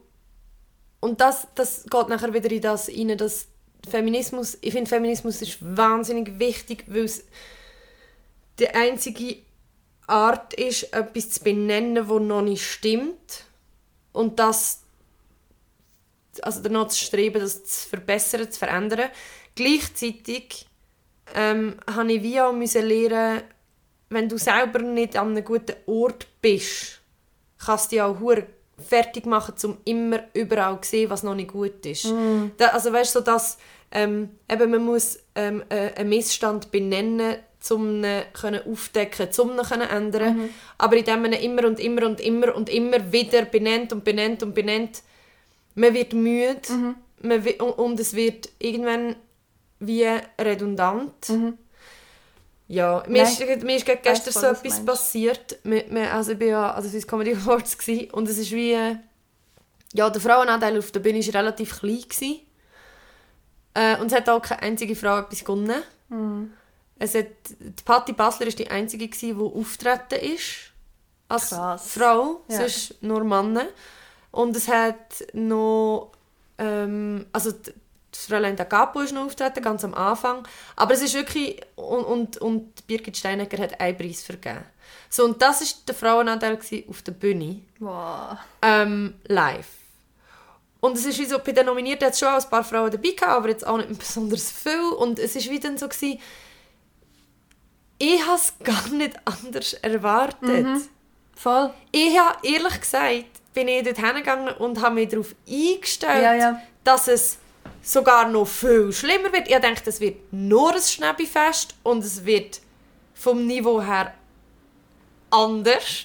und das, das geht nachher wieder in das rein, dass Feminismus, ich finde Feminismus ist wahnsinnig wichtig, weil es die einzige Art ist, etwas zu benennen, was noch nicht stimmt. Und das also danach zu streben, das zu verbessern, zu verändern. Gleichzeitig ähm, habe ich wie auch müssen lernen, wenn du selber nicht an einem guten Ort bist, kannst du dich auch fertig machen, um immer überall zu sehen, was noch nicht gut ist. Da, also weißt du, so dass ähm, eben man muss ähm, äh, einen Missstand benennen, um ihn können aufdecken, um ihn können ändern. Aber indem man ihn immer und immer und immer und immer wieder benennt und benennt und benennt, man wird müde man wi- und, und es wird irgendwann wie redundant. Ja, mir Nein, ist, mir ist gestern so etwas meinst. passiert. Wir, wir, also ich war ja, also es war Comedy Awards und es ist wie, äh, ja, der Frauenanteil auf der Bühne war relativ klein. Gewesen. Äh, und es hat auch keine einzige Frau etwas gewonnen. Mhm. Es hat, die Patti Basler ist die einzige, gewesen, die auftreten ist. Als Krass. Frau, Ja. sonst nur Männer. Und es hat noch, ähm, also d- das Fräulein D'Agapo ist noch auftreten, ganz am Anfang. Aber es ist wirklich, und, und, und Birgit Steinecker hat einen Preis vergeben. So, und das war der Frauenanteil auf der Bühne, Wow. ähm, live. Und es ist wie so, bei den Nominierten hat es schon auch ein paar Frauen dabei gehabt, aber jetzt auch nicht besonders viel. Und es ist wie dann so gewesen, ich habe es gar nicht anders erwartet. Voll. Ich habe ehrlich gesagt, bin ich dort hingegangen und habe mich darauf eingestellt, Ja, ja. dass es sogar noch viel schlimmer wird. Ich dachte, es wird nur ein Schnäppifest und es wird vom Niveau her anders.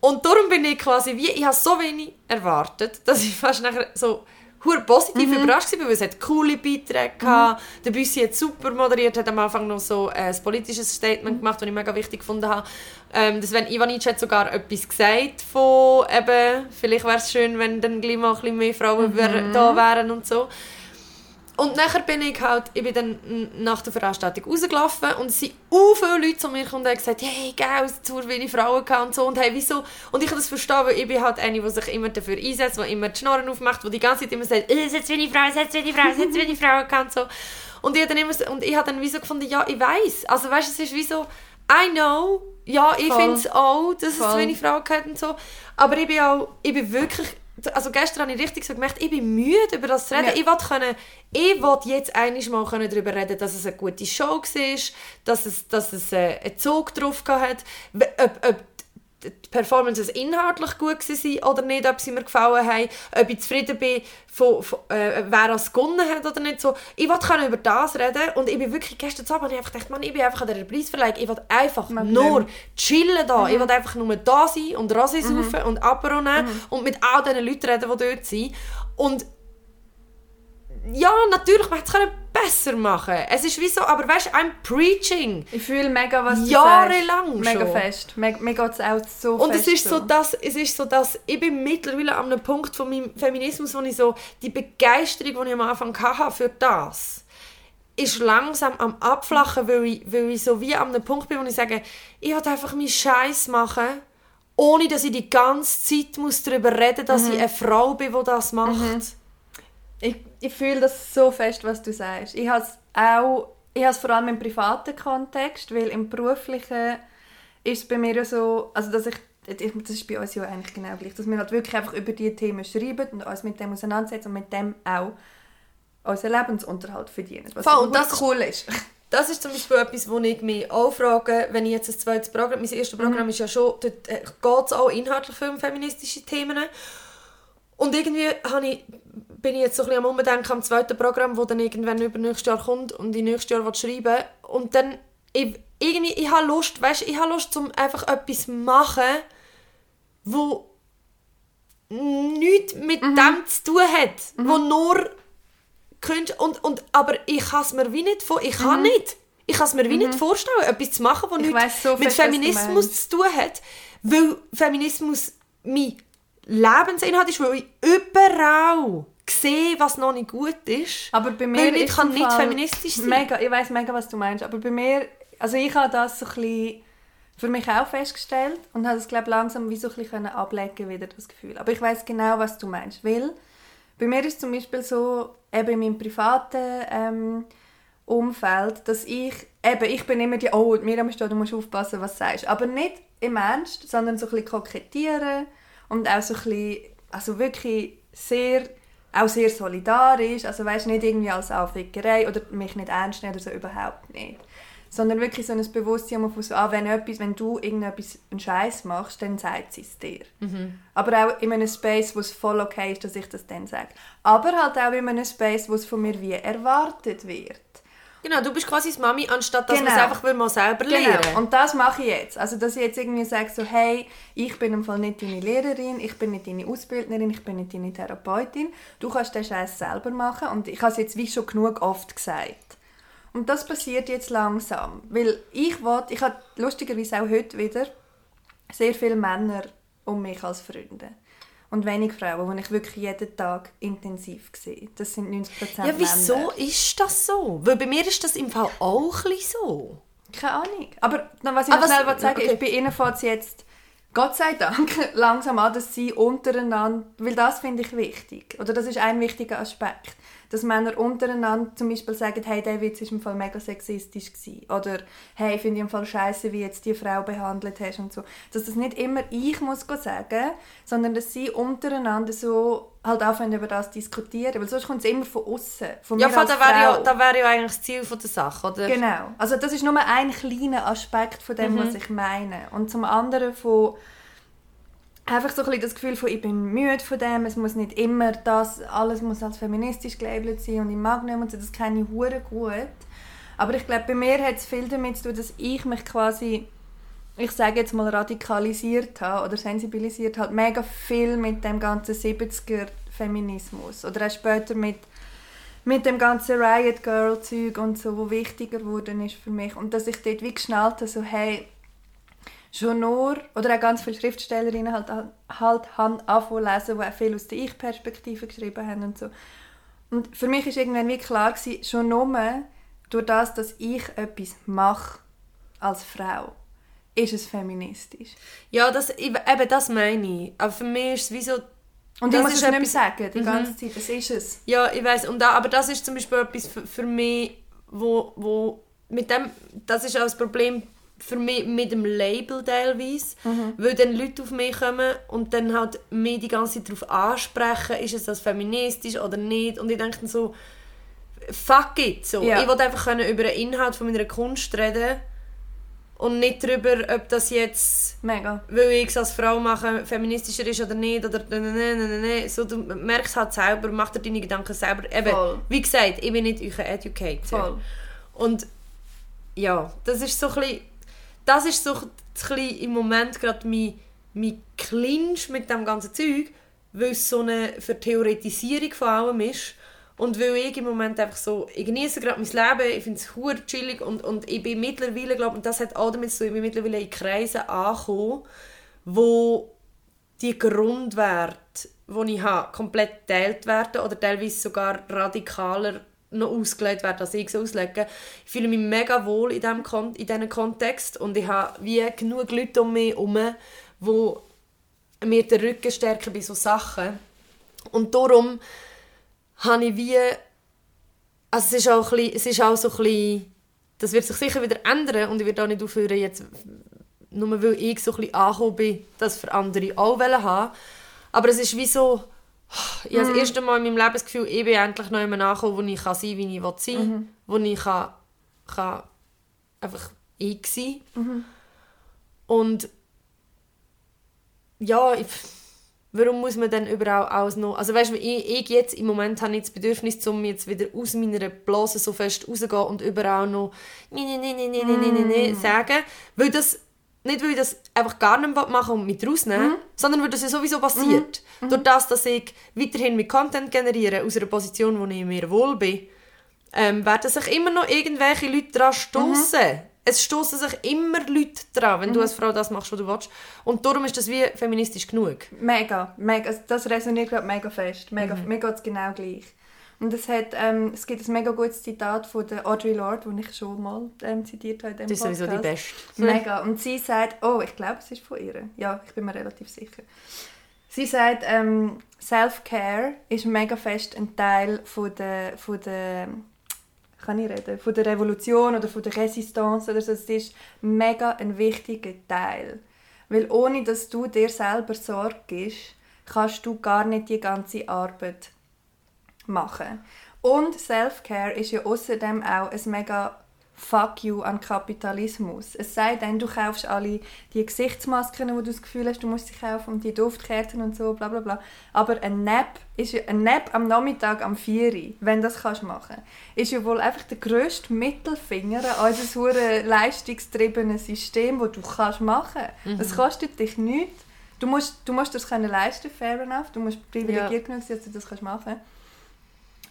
Und darum bin ich quasi wie, ich habe so wenig erwartet, dass ich fast nachher so hure positiv überrascht war, weil es hat coole Beiträge gehabt. Der Büssi hat super moderiert, hat am Anfang noch so ein politisches Statement gemacht, das ich mega wichtig gefunden habe. Ähm, Sven Ivanic hat sogar etwas gesagt von eben, vielleicht wäre es schön, wenn dann gleich mal ein bisschen mehr Frauen wär, da wären und so. Und nachher bin ich halt, ich bin dann nach der Veranstaltung rausgelaufen und es sind auch viele Leute zu mir gekommen und haben gesagt, hey, geil, zu wenig Frauen gehabt und so. Und hey, wieso? Und ich kann das verstehen, weil ich bin halt eine, die sich immer dafür einsetzt, die immer die Schnorren aufmacht, die die ganze Zeit immer sagt, äh, es hat zu wenig Frauen, es hat zu wenig Frauen, es hat zu wenig Frauen gehabt und so. Und ich, hab dann immer, so- und ich habe dann wie so gefunden, ja, ich weiß. Also weißt du, es ist wie so, I know, ja, ich finde es auch, dass es Voll. zu wenig Frauen hat und so. Aber ich bin auch, ich bin wirklich, also gestern habe ich richtig so gemerkt, ich bin müde, über das zu reden. Ja. Ich will können, ich will jetzt einmal mal können darüber reden, dass es eine gute Show war, dass es, dass es äh, einen Zug drauf hat, ob, ob die Performances inhaltlich gut waren oder nicht, ob sie mir gefallen haben, ob ich zufrieden bin, von, von, äh, wer es gewonnen hat oder nicht. So, ich wollte über das reden und ich bin wirklich gestern Abend ich einfach gedacht, Mann, ich bin einfach an der Preisverleihung, ich will einfach Mag nur nicht. chillen da, Mhm. ich will einfach nur da sein und Rosé saufen und Apero nehmen Mhm. und mit all diesen Leuten reden, die dort sind. Und ja, natürlich, man hätte es besser machen können. Es ist wie so, aber weißt du, I'm preaching. Ich fühle mega, was du Jahrelang sagst. Mega schon. fest. Mir, mir geht es auch so Und fest es ist so, dass, es ist so, dass ich bin mittlerweile an einem Punkt von meinem Feminismus, wo ich so, die Begeisterung, die ich am Anfang hatte für das, ist langsam am abflachen, weil ich, weil ich so wie an einem Punkt bin, wo ich sage, ich will einfach meinen Scheiß machen, ohne dass ich die ganze Zeit muss darüber reden muss, dass ich eine Frau bin, die das macht. Ich, ich fühle das so fest, was du sagst. Ich habe es auch, ich habe vor allem im privaten Kontext, weil im beruflichen ist es bei mir ja so, also dass ich, das ist bei uns ja eigentlich genau gleich, dass wir halt wirklich einfach über diese Themen schreiben und uns mit dem auseinandersetzen und mit dem auch unseren Lebensunterhalt verdienen. Was Voll, das- cool ist. Das ist zum Beispiel etwas, wo ich mich auch frage, wenn ich jetzt ein zweites Programm, mein erstes Programm ist ja schon, dort äh, geht es auch inhaltlich um feministische Themen. Und irgendwie habe ich, bin ich jetzt so ein bisschen am Umdenken am zweiten Programm, das dann irgendwann über nächstes Jahr kommt und ich nächstes Jahr schreiben. Und dann, ich, irgendwie, ich habe Lust, weißt, ich habe Lust, um einfach etwas zu machen, wo nichts mit dem zu tun hat, wo nur Künst und, und aber ich kann es mir wie nicht vor ich kann nicht. Ich kann es mir wie nicht vorstellen etwas zu machen was Ich nichts so mit du Feminismus zu tun hat weil Feminismus mein Lebensinhalt ist weil ich überall sehe was noch nicht gut ist Aber bei mir weil ich ist kann nicht Fall feministisch sein Mega, ich weiß mega, was du meinst. Aber bei mir, also ich habe das so ein bisschen für mich auch festgestellt und habe es glaube langsam wie so ein bisschen ablegen wieder das Gefühl. Aber ich weiß genau, was du meinst, weil bei mir ist zum Beispiel so eben in meinem privaten ähm, Umfeld, dass ich eben ich bin immer die oh Miriam steht, du musst aufpassen, was du sagst, aber nicht im Ernst, sondern so ein bisschen kokettieren und auch so ein bisschen, also wirklich sehr auch sehr solidarisch, also weißt nicht irgendwie als Aufregerei oder mich nicht ernst nehmen oder so überhaupt nicht, sondern wirklich so ein Bewusstsein von so, ah, wenn etwas, wenn du irgendetwas einen Scheiß machst, dann sagt sie es dir. Aber auch in einem Space, wo es voll okay ist, dass ich das dann sage. Aber halt auch in einem Space, wo es von mir wie erwartet wird. Genau du bist quasi das Mami anstatt dass man es Genau. einfach will mal selber lernen Genau. Und das mache ich jetzt. Also, dass ich jetzt irgendwie sage, so, hey, ich bin im Fall nicht deine Lehrerin, ich bin nicht deine Ausbildnerin, ich bin nicht deine Therapeutin. Du kannst den Scheiß selber machen. Und ich habe es jetzt wie schon genug oft gesagt. Und das passiert jetzt langsam. Weil ich wollte, ich habe lustigerweise auch heute wieder sehr viele Männer um mich als Freunde. Und wenig Frauen, die ich wirklich jeden Tag intensiv sehe. Das sind 90% ja wieso Männer. ist das so weil bei mir ist das im Fall auch ein so Keine Ahnung. Aber noch, was ich Ah, noch was- schnell sagen okay. ist, bei ihnen fängt es jetzt, Gott sei Dank, langsam an, dass sie untereinander, weil das finde ich wichtig, oder das ist ein wichtiger Aspekt, dass Männer untereinander zum Beispiel sagen, hey, der Witz ist im Fall mega sexistisch gewesen. Oder, hey, finde ich im Fall scheiße, wie jetzt die Frau behandelt hast und so. Dass das nicht immer ich muss sagen, sondern dass sie untereinander so halt anfangen über das zu diskutieren, weil sonst kommt es immer von außen, von ja mir voll, als da wäre ja, wäre ja eigentlich das Ziel von der Sache oder Genau. Also das ist nur ein kleiner Aspekt von dem, was ich meine. Und zum anderen von einfach so ein bisschen das Gefühl von, ich bin müde von dem, es muss nicht immer das, alles muss als feministisch gelabelt sein und ich mag nicht und so, das kenne ich hure gut. Aber ich glaube, bei mir hat es viel damit zu tun, dass ich mich quasi, ich sage jetzt mal radikalisiert habe oder sensibilisiert habe, mega viel mit dem ganzen 70er Feminismus oder auch später mit mit dem ganzen Riot Girl Zeug und so, wo wichtiger geworden ist für mich und dass ich dort wie geschnallt habe, so hey, schon nur, oder auch ganz viele Schriftstellerinnen halt, halt haben angefangen lesen, die auch viel aus der Ich-Perspektive geschrieben haben und so. Und für mich ist irgendwann wie klar gewesen, schon nur durch das, dass ich etwas mache als Frau, ist es feministisch. Ja, das, eben das meine ich. Aber für mich ist es wie so... Und Das ich muss ist es nicht mehr etwas- sagen, die Mhm. ganze Zeit, das ist es. Ja, ich weiß und da, aber das ist zum Beispiel etwas für, für mich, wo, wo mit dem, das ist auch das Problem für mich mit dem Label teilweise, weil dann Leute auf mich kommen und dann halt mich die ganze Zeit darauf ansprechen, ist es das feministisch oder nicht und ich denke dann so, fuck it, so. Ja. Ich will einfach können über den Inhalt von meiner Kunst reden und nicht darüber, ob das jetzt Mega. weil ich es als Frau mache, feministischer ist oder nicht, oder ne, ne, ne, ne, ne. So, du merkst halt selber, mach dir deine Gedanken selber. Eben, Voll. wie gesagt, ich bin nicht euer Educator. Voll. Und ja, das ist so ein bisschen, das ist so ein im Moment gerade mein, mein Clinch mit dem ganzen Zeug, weil es so eine Vertheoretisierung von allem ist. Und weil ich im Moment einfach so, ich genieße gerade mein Leben, ich finde es chillig und, und ich bin mittlerweile, glaube und das hat auch damit zu tun, ich bin mittlerweile in Kreisen angekommen, wo die Grundwerte, die ich habe, komplett geteilt werden oder teilweise sogar radikaler noch ausgelegt werden, als ich es auslege. Ich fühle mich mega wohl in diesem Kon Kontext und ich habe wie genug Leute um mich herum, die mir den Rücken stärken bei solchen Sachen. Und darum habe ich wie... Also es ist auch, ein bisschen, es ist auch so ein bisschen... Das wird sich sicher wieder ändern und ich werde auch nicht aufhören, jetzt nur weil ich so ein bisschen angekommen bin, das für andere auch haben. Aber es ist wie so, ich habe das mhm. erste Mal in meinem Lebensgefühl, ich bin endlich noch jemand angekommen, wo ich sein kann, wie ich sein will, mhm. wo ich kann, kann einfach ich sein mhm. Und ja, ich, warum muss man dann überhaupt alles noch... Also weißt du, ich, ich jetzt, im Moment habe ich das Bedürfnis, um jetzt wieder aus meiner Blase so fest rauszugehen und überall noch «Nee, nee, nee, nee, nee, nee, nee, nee» mhm. sagen, weil das nicht, weil ich das einfach gar nicht machen und mit rausnehmen, sondern weil das ja sowieso passiert. Durch das, dass ich weiterhin mit Content generiere, aus einer Position, wo ich mir wohl bin, ähm, werden sich immer noch irgendwelche Leute daran stoßen. Es stoßen sich immer Leute dran, wenn du als Frau das machst, was du willst. Und darum ist das wie feministisch genug. Mega, mega. Das resoniert gerade mega fest. Mega, Mir geht es genau gleich. Und es, hat, ähm, es gibt ein mega gutes Zitat von der Audre Lorde, das ich schon mal ähm, zitiert habe in Das ist sowieso die Podcast. Beste. Mega. Und sie sagt, oh, ich glaube, es ist von ihr. Ja, ich bin mir relativ sicher. Sie sagt, ähm, Self-Care ist mega fest ein Teil von der, von der kann ich reden, von der Revolution oder von der Resistance oder so. Es ist mega ein wichtiger Teil. Weil ohne, dass du dir selber Sorge gibst, kannst du gar nicht die ganze Arbeit machen. Und Self-Care ist ja außerdem auch ein mega Fuck you an Kapitalismus. Es sei denn, du kaufst alle die Gesichtsmasken, wo du das Gefühl hast, du musst sie kaufen und die Duftkerzen und so, bla bla bla. Aber ein Nap, ist ja, ein Nap am Nachmittag am 4 Uhr, wenn du das kannst machen ist ja wohl einfach der grösste Mittelfinger an unser hure leistungstriebenes System, das du kannst machen kannst. Das kostet dich nichts. Du musst, du musst das können leisten, fair enough. Du musst privilegiert Ja. genug sein, dass du das kannst machen kannst.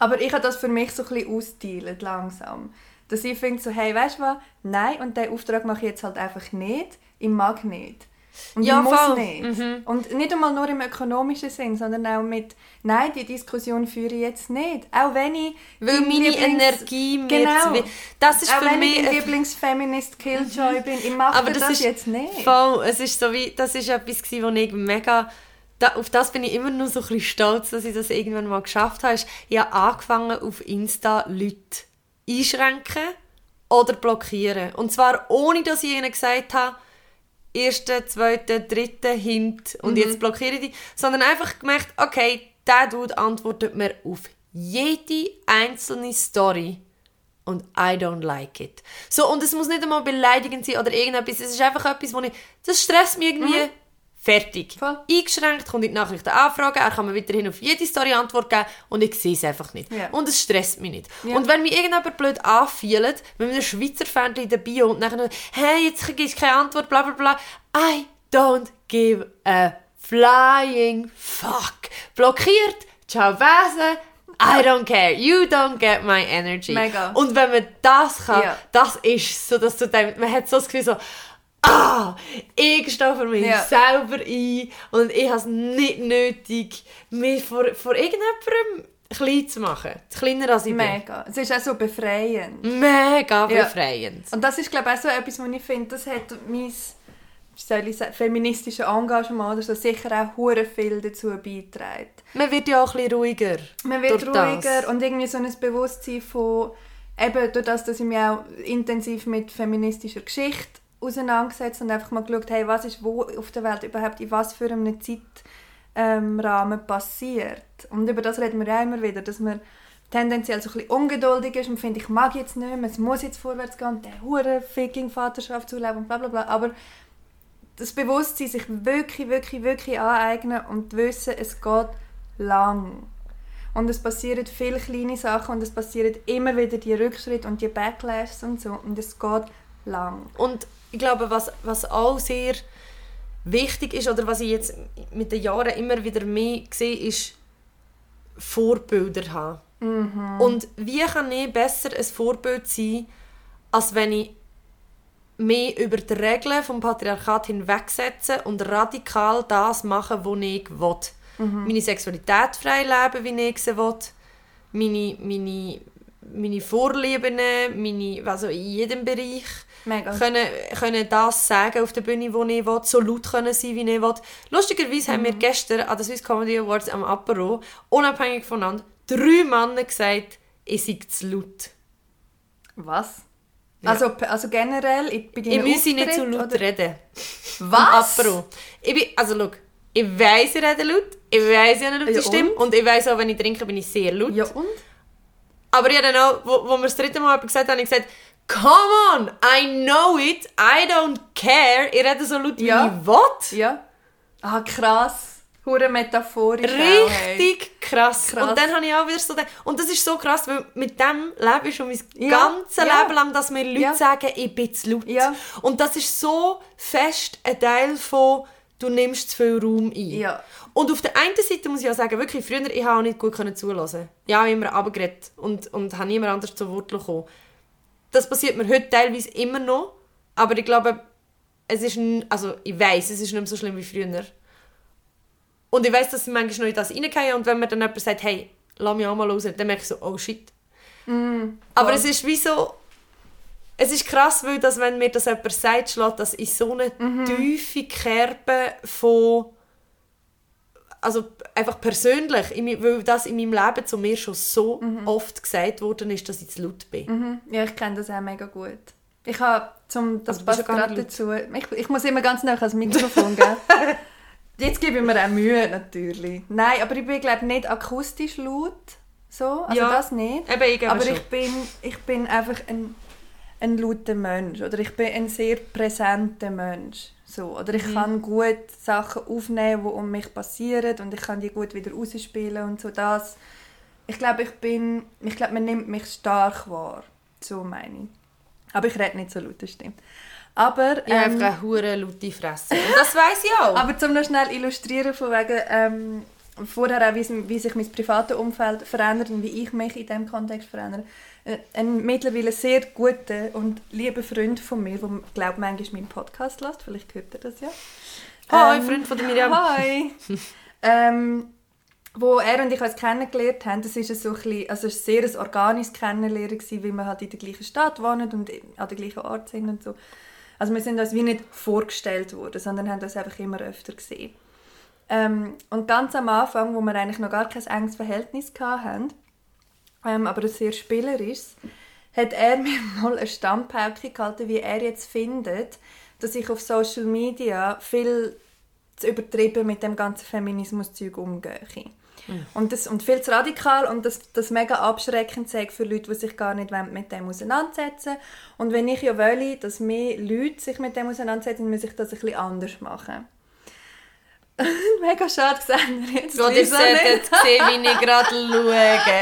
Aber ich habe das für mich so ein bisschen austeilt, langsam. Dass ich finde, so, hey, weißt du was? Nein, und diesen Auftrag mache ich jetzt halt einfach nicht. Ich mag nicht. Und Ja, ich muss voll. nicht. Mhm. Und nicht einmal nur im ökonomischen Sinn, sondern auch mit, nein, die Diskussion führe ich jetzt nicht. Auch wenn ich Weil meine Lieblings- Energie mir Genau. zu Das ist auch für wenn mich... ich Lieblingsfeminist Killjoy bin, ich mache Aber das, das ist jetzt nicht. Voll, es ist so wie, das ist etwas gewesen, wo ich mega, da, auf das bin ich immer noch so ein bisschen stolz, dass ich das irgendwann mal geschafft habe. Ich habe angefangen auf Insta Leute einschränken oder blockieren. Und zwar ohne, dass ich ihnen gesagt habe, ersten, zweiten, dritten Hint und jetzt blockiere ich die, sondern einfach gemerkt, okay, der Dude antwortet mir auf jede einzelne Story und I don't like it. So, und es muss nicht einmal beleidigend sein oder irgendetwas, es ist einfach etwas, wo ich, das stresst mich irgendwie, fertig. Voll. Eingeschränkt, kommt in die Nachrichten anfragen, er kann mir weiterhin auf jede Story Antwort geben und ich sehe es einfach nicht. Ja. Und es stresst mich nicht. Ja. Und wenn mich irgendjemand blöd anfielt, mit einem Schweizer Fan in der Bio und nachher, hey, jetzt gibst du keine Antwort, bla bla bla, I don't give a flying fuck. Blockiert, ciao Wesen, I don't care. You don't get my energy. Mega. Und wenn man das kann, Ja. das ist so, dass du denkst, man hat so das Gefühl so, ah, ich stehe für mich Ja. selber ein und ich habe es nicht nötig, mich vor, vor irgendjemandem klein zu machen. Kleiner als ich Mega. Es ist auch so befreiend. bin. Mega Ja. befreiend. Und das ist, glaube ich, auch so etwas, wo ich finde, das hat mein soll ich sagen, feministische Engagement oder so sicher auch hure viel dazu beitragen. Man wird ja auch ein bisschen ruhiger. Man wird ruhiger das. und irgendwie so ein Bewusstsein von, eben durch das, dass ich mich auch intensiv mit feministischer Geschichte auseinandergesetzt und einfach mal geschaut, hey, was ist wo auf der Welt überhaupt in was für einem Zeitrahmen ähm, passiert. Und über das reden wir ja immer wieder, dass man tendenziell so ein bisschen ungeduldig ist und findet, ich mag jetzt nicht mehr, es muss jetzt vorwärts gehen, der hure ficking Vaterschaft zu leben und bla bla bla. Aber das Bewusstsein sich wirklich, wirklich, wirklich aneignen und wissen, es geht lang. Und es passieren viele kleine Sachen und es passieren immer wieder die Rückschritte und die Backlashs und so. Und es geht lang. Und ich glaube, was, was auch sehr wichtig ist, oder was ich jetzt mit den Jahren immer wieder mehr sehe, ist Vorbilder haben. Mhm. Und wie kann ich besser ein Vorbild sein, als wenn ich mehr über die Regeln vom Patriarchat hinwegsetze und radikal das mache, was ich will. Mhm. Meine Sexualität frei leben, wie ich sie will. Meine, meine, meine Vorlieben, meine, also in jedem Bereich. Mega. Können, können das sagen auf der Bühne, wo ich will, so laut können sein, wie ich will. Lustigerweise haben wir gestern an den Swiss Comedy Awards am Apero, unabhängig voneinander, drei Männer gesagt, ich sei zu laut. Was? Ja. Also, also generell, ich bin Ich muss nicht zu laut oder? reden. Was? Am Apero. Ich bin, also schau, ich weiss, ich rede laut, ich weiss, ich habe eine laute Ja, Stimme und? und ich weiss auch, wenn ich trinke, bin ich sehr laut. Ja und? Aber ich habe dann auch, wo, wo wir das dritte Mal gesagt haben, habe ich gesagt, come on, I know it, I don't care, ich rede so laut, wie Ja. ich will. Ja. Ah, krass. Hure metaphorisch. auch. Richtig krass. Krass. Und dann habe ich auch wieder so gedacht, und das ist so krass, weil mit dem lebe ich schon mein Ja, ganzes ja. Leben lang, dass mir Leute Ja. sagen, ich bin zu laut. Ja. Und das ist so fest ein Teil von, du nimmst zu viel Raum ein. Ja. Und auf der einen Seite muss ich auch sagen, wirklich, früher, ich habe auch nicht gut zulassen. Ich habe immer abgeredet und, und habe niemand anders zu Wort gekommen. Das passiert mir heute teilweise immer noch, aber ich glaube, es ist, also ich weiß, es ist nicht mehr so schlimm wie früher. Und ich weiß, dass ich manchmal noch in das reingehe und wenn mir dann jemand sagt, hey, lass mich auch mal raus, dann merke ich so, oh shit. Aber es ist wie so, es ist krass, weil das, wenn mir das jemand sagt, schlägt das in so eine tiefe Kerbe von, also einfach persönlich, weil das in meinem Leben zu mir schon so oft gesagt worden ist, dass ich zu laut bin. Mhm. Ja, ich kenne das auch mega gut. Ich habe, zum, das Aber du bist passt gerade dazu, ich, ich muss immer ganz nah ans Mikrofon geben. Jetzt gebe ich mir auch Mühe, natürlich. Nein, aber ich bin, glaube nicht akustisch laut. So, also Ja. das nicht. Eben, ich aber schon. ich bin, ich bin einfach ein, ein lauter Mensch. Oder ich bin ein sehr präsenter Mensch. So, oder Mhm. ich kann gut Sachen aufnehmen, die um mich passieren und ich kann die gut wieder rausspielen und so das. Ich glaube, ich bin, ich glaube, man nimmt mich stark wahr. So meine ich. Aber ich rede nicht so laut, das stimmt. Aber, Ich habe ähm, einfach eine hure laute Fresse. Und das weiss ich auch. aber zum noch schnell illustrieren von wegen, ähm, vorher auch, wie, wie sich mein privates Umfeld verändert und wie ich mich in diesem Kontext verändere. Äh, Ein mittlerweile sehr guter und lieber Freund von mir, der, glaube manchmal meinen Podcast lässt, vielleicht hört er das ja. Hi, Ähm, Freund von der Miriam. Hi! ähm, wo er und ich uns kennengelernt haben, das ist ein so ein bisschen, also war sehr ein organisches Kennenlernen, gewesen, weil wir halt in der gleichen Stadt wohnen und an der gleichen Ort sind und so. Also wir sind uns wie nicht vorgestellt worden, sondern haben uns einfach immer öfter gesehen. Ähm, und ganz am Anfang, wo wir eigentlich noch gar kein enges Verhältnis hatten, ähm, aber ein sehr spielerisches, hat er mir mal eine Stammpauke gehalten, wie er jetzt findet, dass ich auf Social Media viel zu übertrieben mit dem ganzen Feminismus-Zeug umgehe. Und, das, und viel zu radikal und das, das mega abschreckend sei für Leute, die sich gar nicht mit dem auseinandersetzen Und wenn ich ja will, dass mehr Leute sich mit dem auseinandersetzen, muss ich das ein bisschen anders machen. Mega schade gesehen jetzt. Gott, ihr Lisa, solltet sehen, wie ich gerade schaue.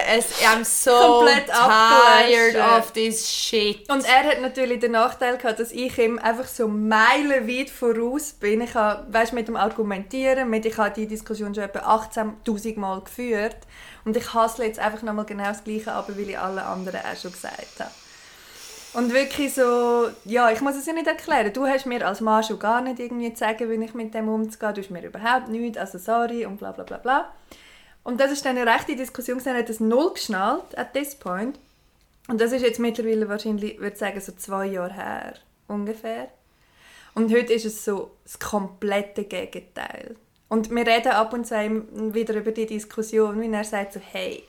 Es, I'm so Komplett tired of this shit. Und er hat natürlich den Nachteil gehabt, dass ich ihm einfach so meilenweit voraus bin. Ich habe, weißt, mit dem Argumentieren, mit, ich habe die Diskussion schon etwa 18'000 Mal geführt. Und ich hasse jetzt einfach nochmal genau das Gleiche, aber weil ich alle anderen auch schon gesagt habe. Und wirklich so, ja, ich muss es ja nicht erklären. Du hast mir als Mann schon gar nicht irgendwie zu sagen, wie ich mit dem umzugehen. Du hast mir überhaupt nichts, also sorry und bla bla bla bla. Und das ist dann eine rechte Diskussion, er hat das null geschnallt, at this point. Und das ist jetzt mittlerweile wahrscheinlich, würde ich sagen, so zwei Jahre her, ungefähr. Und heute ist es so das komplette Gegenteil. Und wir reden ab und zu wieder über die Diskussion, wie er sagt so, hey,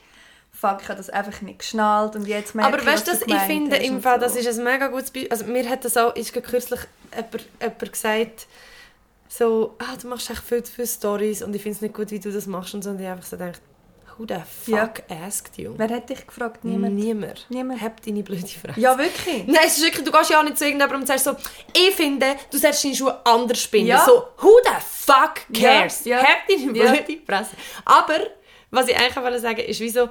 fuck, ich habe das einfach nicht geschnallt und jetzt merke Aber weißt du, ich finde im Fall, so. das ist ein mega gutes Beispiel. Also mir hat das auch, ist kürzlich jemand, jemand gesagt, so, ah, du machst echt viel zu viele Stories und ich finde es nicht gut, wie du das machst und so. Und ich einfach so gedacht, who the Ja. fuck asked you? Wer hat dich gefragt? Niemand? Niemand. Niemand. Hab deine blöde Fresse. Ja, wirklich? Nein, es ist wirklich, du gehst ja auch nicht zu irgendjemandem und sagst so, ich finde, du solltest deine Schuhe anders binden. Ja. So, who the fuck cares? Ja, ja. Hab deine Ja. blöde Fresse. Aber, was ich eigentlich wollte sagen, ist wieso,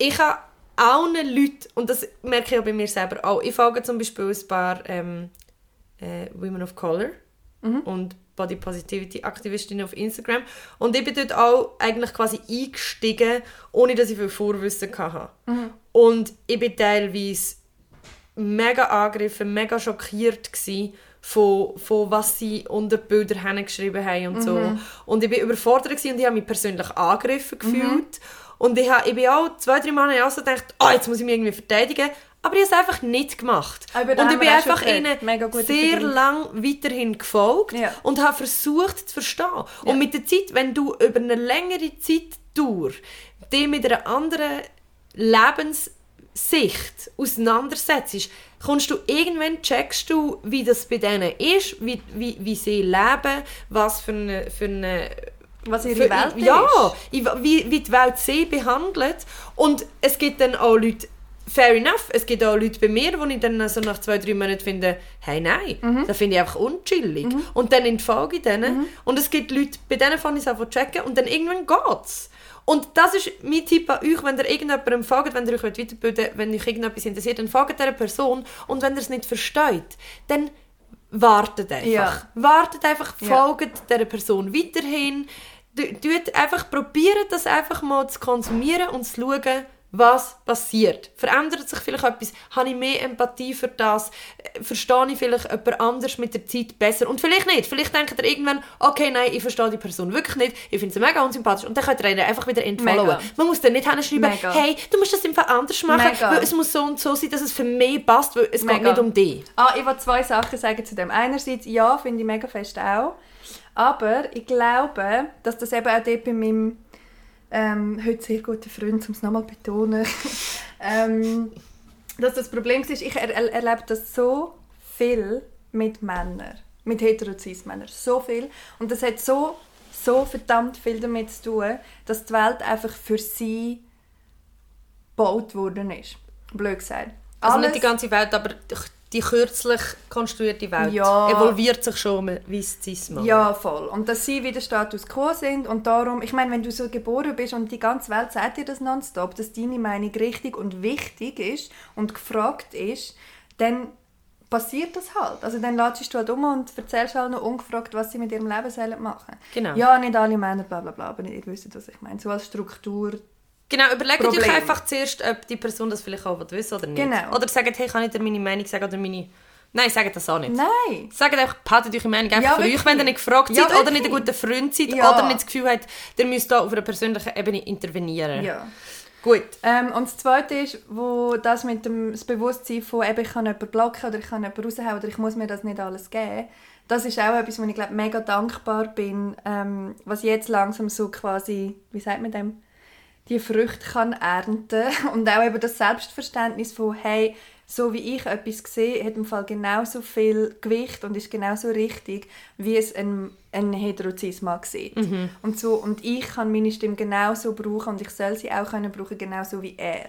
ich habe allen Leuten, und das merke ich auch bei mir selber auch, ich folge zum Beispiel ein paar ähm, äh, Women of Color und Body Positivity Aktivistinnen auf Instagram und ich bin dort auch eigentlich quasi eingestiegen, ohne dass ich viel Vorwissen hatte. Und ich bin teilweise mega angegriffen, mega schockiert gsi von, von was sie unter die Bilder hingeschrieben haben und so. Und ich bin überfordert und ich habe mich persönlich angegriffen gefühlt. Und ich, habe, ich bin auch zwei, drei Mal auch so gedacht, oh, jetzt muss ich mich irgendwie verteidigen. Aber ich habe es einfach nicht gemacht. Ah, und ich bin einfach ihnen sehr lang weiterhin gefolgt Ja. und habe versucht zu verstehen. Und mit der Zeit, wenn du über eine längere Zeit durch dich mit einer anderen Lebenssicht auseinandersetzt, kommst du irgendwann checkst du, wie das bei denen ist, wie, wie, wie sie leben, was für eine, für eine Was ihre für- Welt ja, ist. i- wie, wie die Welt sie behandelt. Und es gibt dann auch Leute, fair enough, es gibt auch Leute bei mir, wo ich dann so nach zwei, drei Monaten finde, hey, nein, Mhm. das finde ich einfach unchillig. Und dann entfolge ich denen. Und es gibt Leute, bei denen fange ich es zu checken und dann irgendwann geht's. Und das ist mein Tipp an euch, wenn ihr irgendjemandem folgt, wenn ihr euch weiterbilden wenn euch irgendetwas interessiert, dann folgt dieser Person. Und wenn ihr es nicht versteht, dann wartet einfach. Ja. Wartet einfach, Ja. folgt dieser Person weiterhin. Du- Tut einfach, probiert das einfach mal zu konsumieren und zu schauen, was passiert. Verändert sich vielleicht etwas? Habe ich mehr Empathie für das? Äh, Verstehe ich vielleicht jemand anders mit der Zeit besser? Und vielleicht nicht. Vielleicht denkt ihr irgendwann, okay, nein, ich verstehe die Person wirklich nicht. Ich finde sie mega unsympathisch. Und dann könnt ihr einfach wieder entfollowen. Mega. Man muss dann nicht hinschreiben, Mega. hey, du musst das Fall anders machen, Mega. weil es muss so und so sein, dass es für mich passt, weil es geht Mega. nicht um dich. Ah, ich will zwei Sachen sagen zu dem. Einerseits, ja, finde ich mega fest auch. Aber ich glaube, dass das eben auch dort bei meinem ähm, heute sehr guten Freund, um es nochmal zu betonen, ähm, dass das Problem ist, ich er er erlebe das so viel mit Männern, mit heterozis-Männern, so viel. Und das hat so, so verdammt viel damit zu tun, dass die Welt einfach für sie gebaut worden ist. Blöd gesagt. Also nicht Alles- die ganze Welt, aber die kürzlich konstruierte Welt Ja. evolviert sich schon wie das Cis-Mann. Ja, voll. Und dass sie wieder Status quo sind und darum, ich meine, wenn du so geboren bist und die ganze Welt sagt dir das nonstop, dass deine Meinung richtig und wichtig ist und gefragt ist, dann passiert das halt. Also dann latschst du halt um und erzählst halt noch ungefragt, was sie mit ihrem Leben sollen machen. Genau. Ja, nicht alle Männer, bla bla bla, aber ihr wisst, was ich meine. So als Struktur. Genau, überlegt euch Problem. einfach zuerst, ob die Person das vielleicht auch wissen oder nicht. Genau. Oder sagt, hey, kann ich dir meine Meinung sagen oder meine... Nein, sagt das auch nicht. Nein! Sagt einfach, behaltet eure Meinung einfach Ja, für wirklich. euch, wenn ihr nicht gefragt Ja, seid oder nicht ein guter Freund seid Ja. oder nicht das Gefühl habt, ihr müsst da auf einer persönlichen Ebene intervenieren. Ja. Gut. Ähm, und das Zweite ist, wo das mit dem das Bewusstsein von eben, ich kann jemanden blocken oder ich kann jemanden raushauen oder ich muss mir das nicht alles geben, das ist auch etwas, wo ich glaube, mega dankbar bin, ähm, was jetzt langsam so quasi, wie sagt man dem, die Früchte kann ernten und auch eben das Selbstverständnis von, hey, so wie ich etwas sehe, hat im Fall genauso viel Gewicht und ist genauso richtig, wie es ein, ein Heterozisma sieht. Und, so, und ich kann meine Stimme genauso brauchen und ich soll sie auch können brauchen, genauso wie er.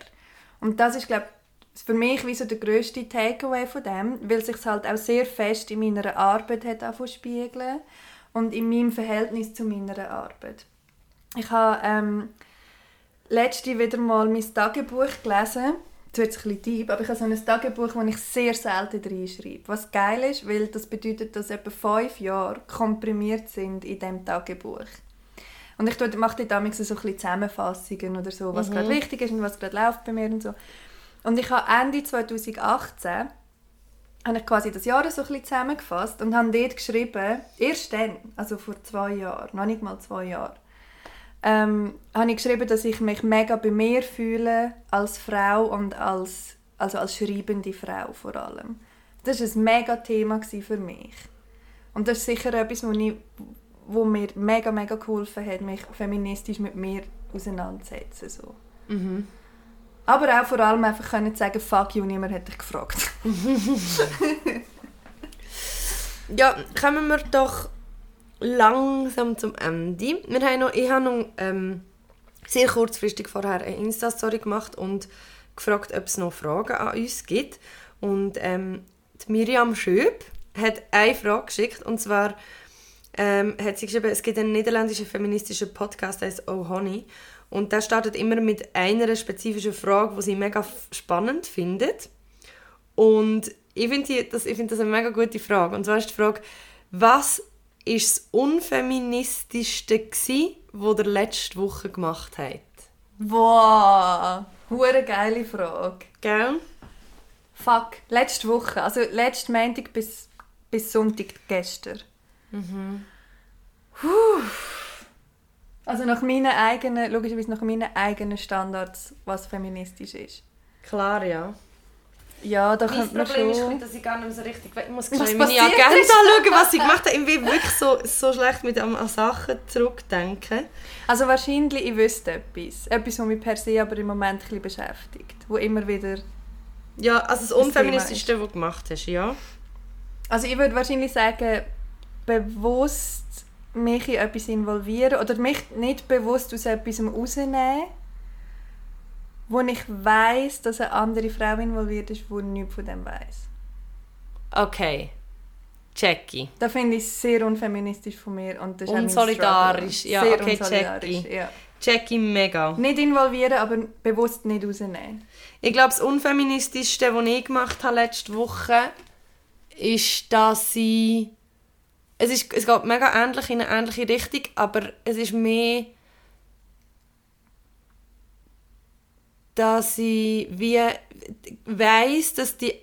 Und das ist, glaube für mich wie so der grösste Takeaway von dem, weil es sich halt auch sehr fest in meiner Arbeit hat spiegeln und in meinem Verhältnis zu meiner Arbeit. Ich habe ähm, letzte wieder mal mein Tagebuch gelesen. Das wird ein bisschen deep, aber ich habe so ein Tagebuch, das ich sehr selten reinschreibe. Was geil ist, weil das bedeutet, dass etwa fünf Jahre komprimiert sind in diesem Tagebuch. Und ich mache dort damals so ein bisschen Zusammenfassungen oder so, was gerade wichtig ist und was gerade läuft bei mir und so. Und ich habe Ende 2018 habe ich quasi das Jahr so ein bisschen zusammengefasst und habe dort geschrieben, erst dann, also vor zwei Jahren, noch nicht mal zwei Jahre, ähm, habe ich geschrieben, dass ich mich mega bei mir fühle als Frau und als, also als schreibende Frau vor allem. Das war ein mega Thema für mich. Und das ist sicher etwas, wo, ich, wo mir mega, mega geholfen hat, mich feministisch mit mir auseinanderzusetzen. So. Aber auch vor allem einfach können sagen, fuck you, niemand hat dich gefragt. Ja, kommen wir doch langsam zum Ende. Wir haben noch, ich habe noch ähm, sehr kurzfristig vorher eine Insta-Story gemacht und gefragt, ob es noch Fragen an uns gibt. Und ähm, Miriam Schöb hat eine Frage geschickt und zwar ähm, hat sie geschrieben, es gibt einen niederländischen feministischen Podcast, der heißt Oh Honey und der startet immer mit einer spezifischen Frage, die sie mega spannend findet. Und ich finde das, find das eine mega gute Frage. Und zwar ist die Frage, was ist das unfeministischste gsi, was ihr letzte Woche gemacht habt? Wow, hure geile Frage. Gell? Fuck, letzte Woche, also letzte Montag bis, bis Sonntag gestern. Puh. Also nach meinen eigenen, logischerweise nach meinen eigenen Standards, was feministisch ist. Klar, ja. Ja, da Mein Problem schon... ist, dass ich gar nicht mehr so richtig... Ich muss Was meine Agenda ist? schauen, was ich gemacht habe. Ich bin wirklich so, so schlecht mit an, Sachen zurückdenken. Also wahrscheinlich, ich wüsste etwas. Etwas, was mich per se aber im Moment ein bisschen beschäftigt. Wo immer wieder... Ja, also das Unfeministischste, was du gemacht hast, ja. Also ich würde wahrscheinlich sagen, bewusst mich in etwas involvieren oder mich nicht bewusst aus etwas rausnehmen, wo ich weiß, dass eine andere Frau involviert ist, die nichts von dem weiß. Okay. Jackie. Da finde ich sehr unfeministisch von mir und das ist Unsolidarisch. Ja, sehr okay, unsolidarisch, Jackie. ja. Jackie mega. Nicht involvieren, aber bewusst nicht rausnehmen. Ich glaube, das Unfeministischste, was ich gemacht habe letzte Woche, ist, dass ich... Es, ist, es geht mega ähnlich in eine ähnliche Richtung, aber es ist mehr... dass ich wie weiss, dass die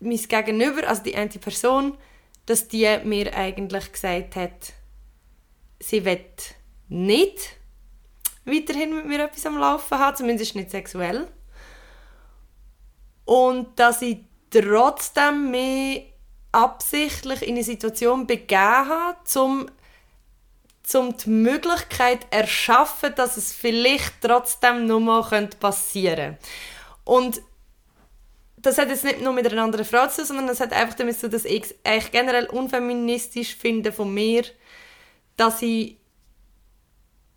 mein Gegenüber, also die eine Person, dass die mir eigentlich gesagt hat, sie will nicht weiterhin mit mir etwas am Laufen haben, zumindest nicht sexuell. Und dass ich trotzdem mich absichtlich in eine Situation begeben habe, um, um die Möglichkeit zu erschaffen, dass es vielleicht trotzdem nochmal passieren könnte. Und das hat jetzt nicht nur mit einer anderen Frau zu tun, sondern es hat einfach damit zu tun, dass ich es eigentlich generell unfeministisch finde von mir, dass ich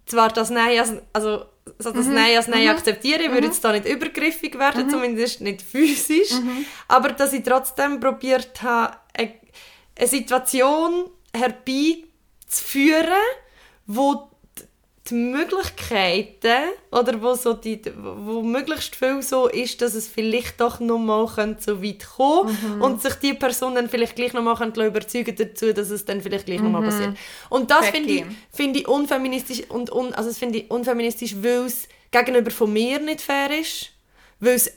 zwar das Nein als, also, so das Nein als Nein akzeptiere, ich würde jetzt da nicht übergriffig werden, zumindest nicht physisch, aber dass ich trotzdem probiert habe, eine, eine Situation herbeizuführen, wo die Möglichkeiten oder wo, so die, wo möglichst viel so ist, dass es vielleicht doch noch mal so weit kommen und sich die Person dann vielleicht gleich noch mal überzeugen dazu, dass es dann vielleicht gleich noch mal passiert. Und das finde ich, finde ich unfeministisch und un, also das finde ich unfeministisch, weil es gegenüber von mir nicht fair ist, weil es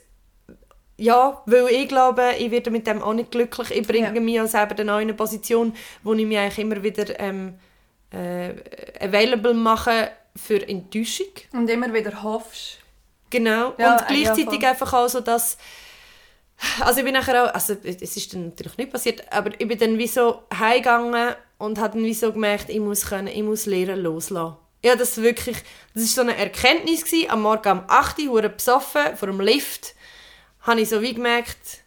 ja, weil ich glaube, ich werde mit dem auch nicht glücklich. Ich bringe Ja. mich auch selber in eine Position, wo ich mich eigentlich immer wieder ähm, äh, available mache für Enttäuschung. Und immer wieder hoffst. Genau. Ja, und gleichzeitig ja, einfach auch so, dass also ich bin nachher auch, also es ist dann natürlich nicht passiert, aber ich bin dann wie so heimgegangen und habe dann wie so gemerkt, ich muss können, ich muss lernen loslassen. Ja, das wirklich, das ist so eine Erkenntnis gewesen. Am Morgen um 8 Uhr, besoffen, vor dem Lift, habe ich so wie gemerkt,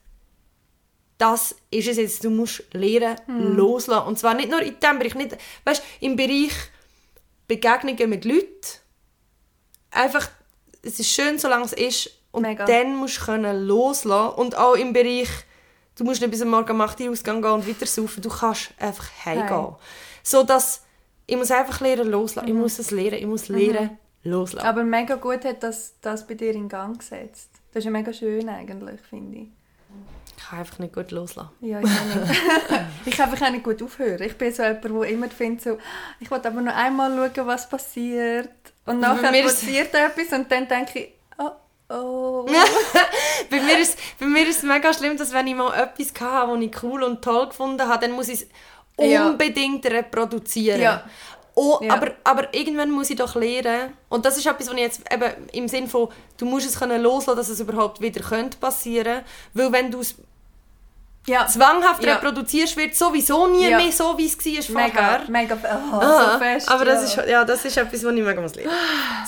das ist es jetzt, du musst lernen loslassen. Und zwar nicht nur in diesem Bereich, nicht, weißt, im Bereich Begegnungen mit Leuten, einfach, es ist schön, solange es ist. Und Mega. dann musst du können loslassen. Und auch im Bereich, du musst nicht bis am Morgen um 8 Uhr ausgehen gehen und weiter saufen. Du kannst einfach heimgehen. Heim. So dass, ich muss einfach lernen loslassen. Ich muss es lernen, ich muss lernen loslassen. Aber mega gut hat das, das bei dir in Gang gesetzt. Das ist ja mega schön eigentlich, finde ich. Ich kann einfach nicht gut loslassen. Ja, ich auch nicht. ich kann einfach auch nicht gut aufhören. Ich bin so jemand, der immer findet, so, ich will aber noch einmal schauen, was passiert. Und nachher mir ist- passiert etwas und dann denke ich, oh, oh. bei, mir ist, bei mir ist es mega schlimm, dass wenn ich mal etwas hatte, das ich cool und toll gefunden habe, dann muss ich es Ja. unbedingt reproduzieren. Ja. Oh, Ja. aber, aber irgendwann muss ich doch lernen. Und das ist etwas, was ich jetzt eben im Sinn von, du musst es können loslassen, dass es überhaupt wieder könnte passieren. Weil wenn du es Ja. zwanghaft Ja. reproduzierst, wird sowieso nie Ja. mehr so, wie es war vorher. Mega, mega, oh, Ah, so fest. aber das ist, ja, das ist etwas, was ich mega muss lernen.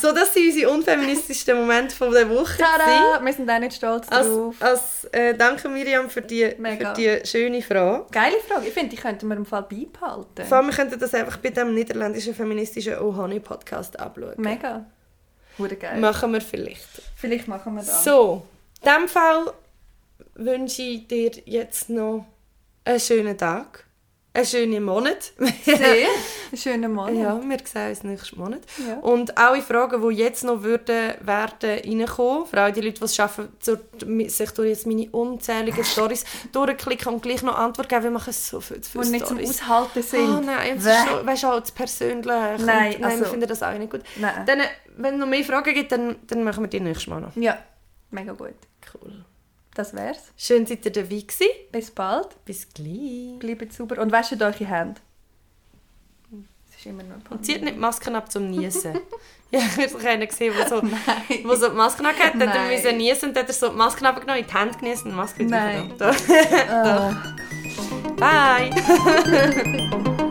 So, das sind unsere unfeministischsten Momente von der Woche. Tada, wir sind auch nicht stolz Als, drauf. als, äh, danke Miriam für die, Mega. für die schöne Frage. Geile Frage. Ich finde, die könnten wir im Fall beibehalten. Vor allem, wir könnten das einfach bei dem niederländischen feministischen Oh Honey Podcast abschauen. Mega. Hure geil. Machen wir vielleicht. Vielleicht machen wir das. So, in diesem Fall wünsche ich dir jetzt noch einen schönen Tag, einen schönen Monat. Sehr. Schönen Monat. ja, wir sehen uns nächsten Monat. Ja. Und alle Fragen, die jetzt noch würden, werden reinkommen, vor allem die Leute, die es schaffen, sich durch jetzt meine unzähligen Stories durchklicken und gleich noch Antwort geben, wir machen so viel zu viele nicht zum Storys. Aushalten sind. Oh nein, das ist schon, weißt du, auch das Persönliche. Nein, nein wir also- finden das auch nicht gut. Nein. Dann, wenn es noch mehr Fragen gibt, dann, dann machen wir die nächstes Mal noch. Ja, mega gut. Cool. Das wär's. Schön, seid ihr dabei gewesen. Bis bald. Bis gleich. Bleibt sauber und wäscht euch die Hände. Es ist immer noch Und zieht nicht die Masken ab zum Niesen. ja, ich habe so einen gesehen, der so, wo so die Masken abgeht, hat er müssen niesen und hat er so die Masken abgenommen, in die Hände genießen und die Maske wieder Nein. da. Oh. Bye!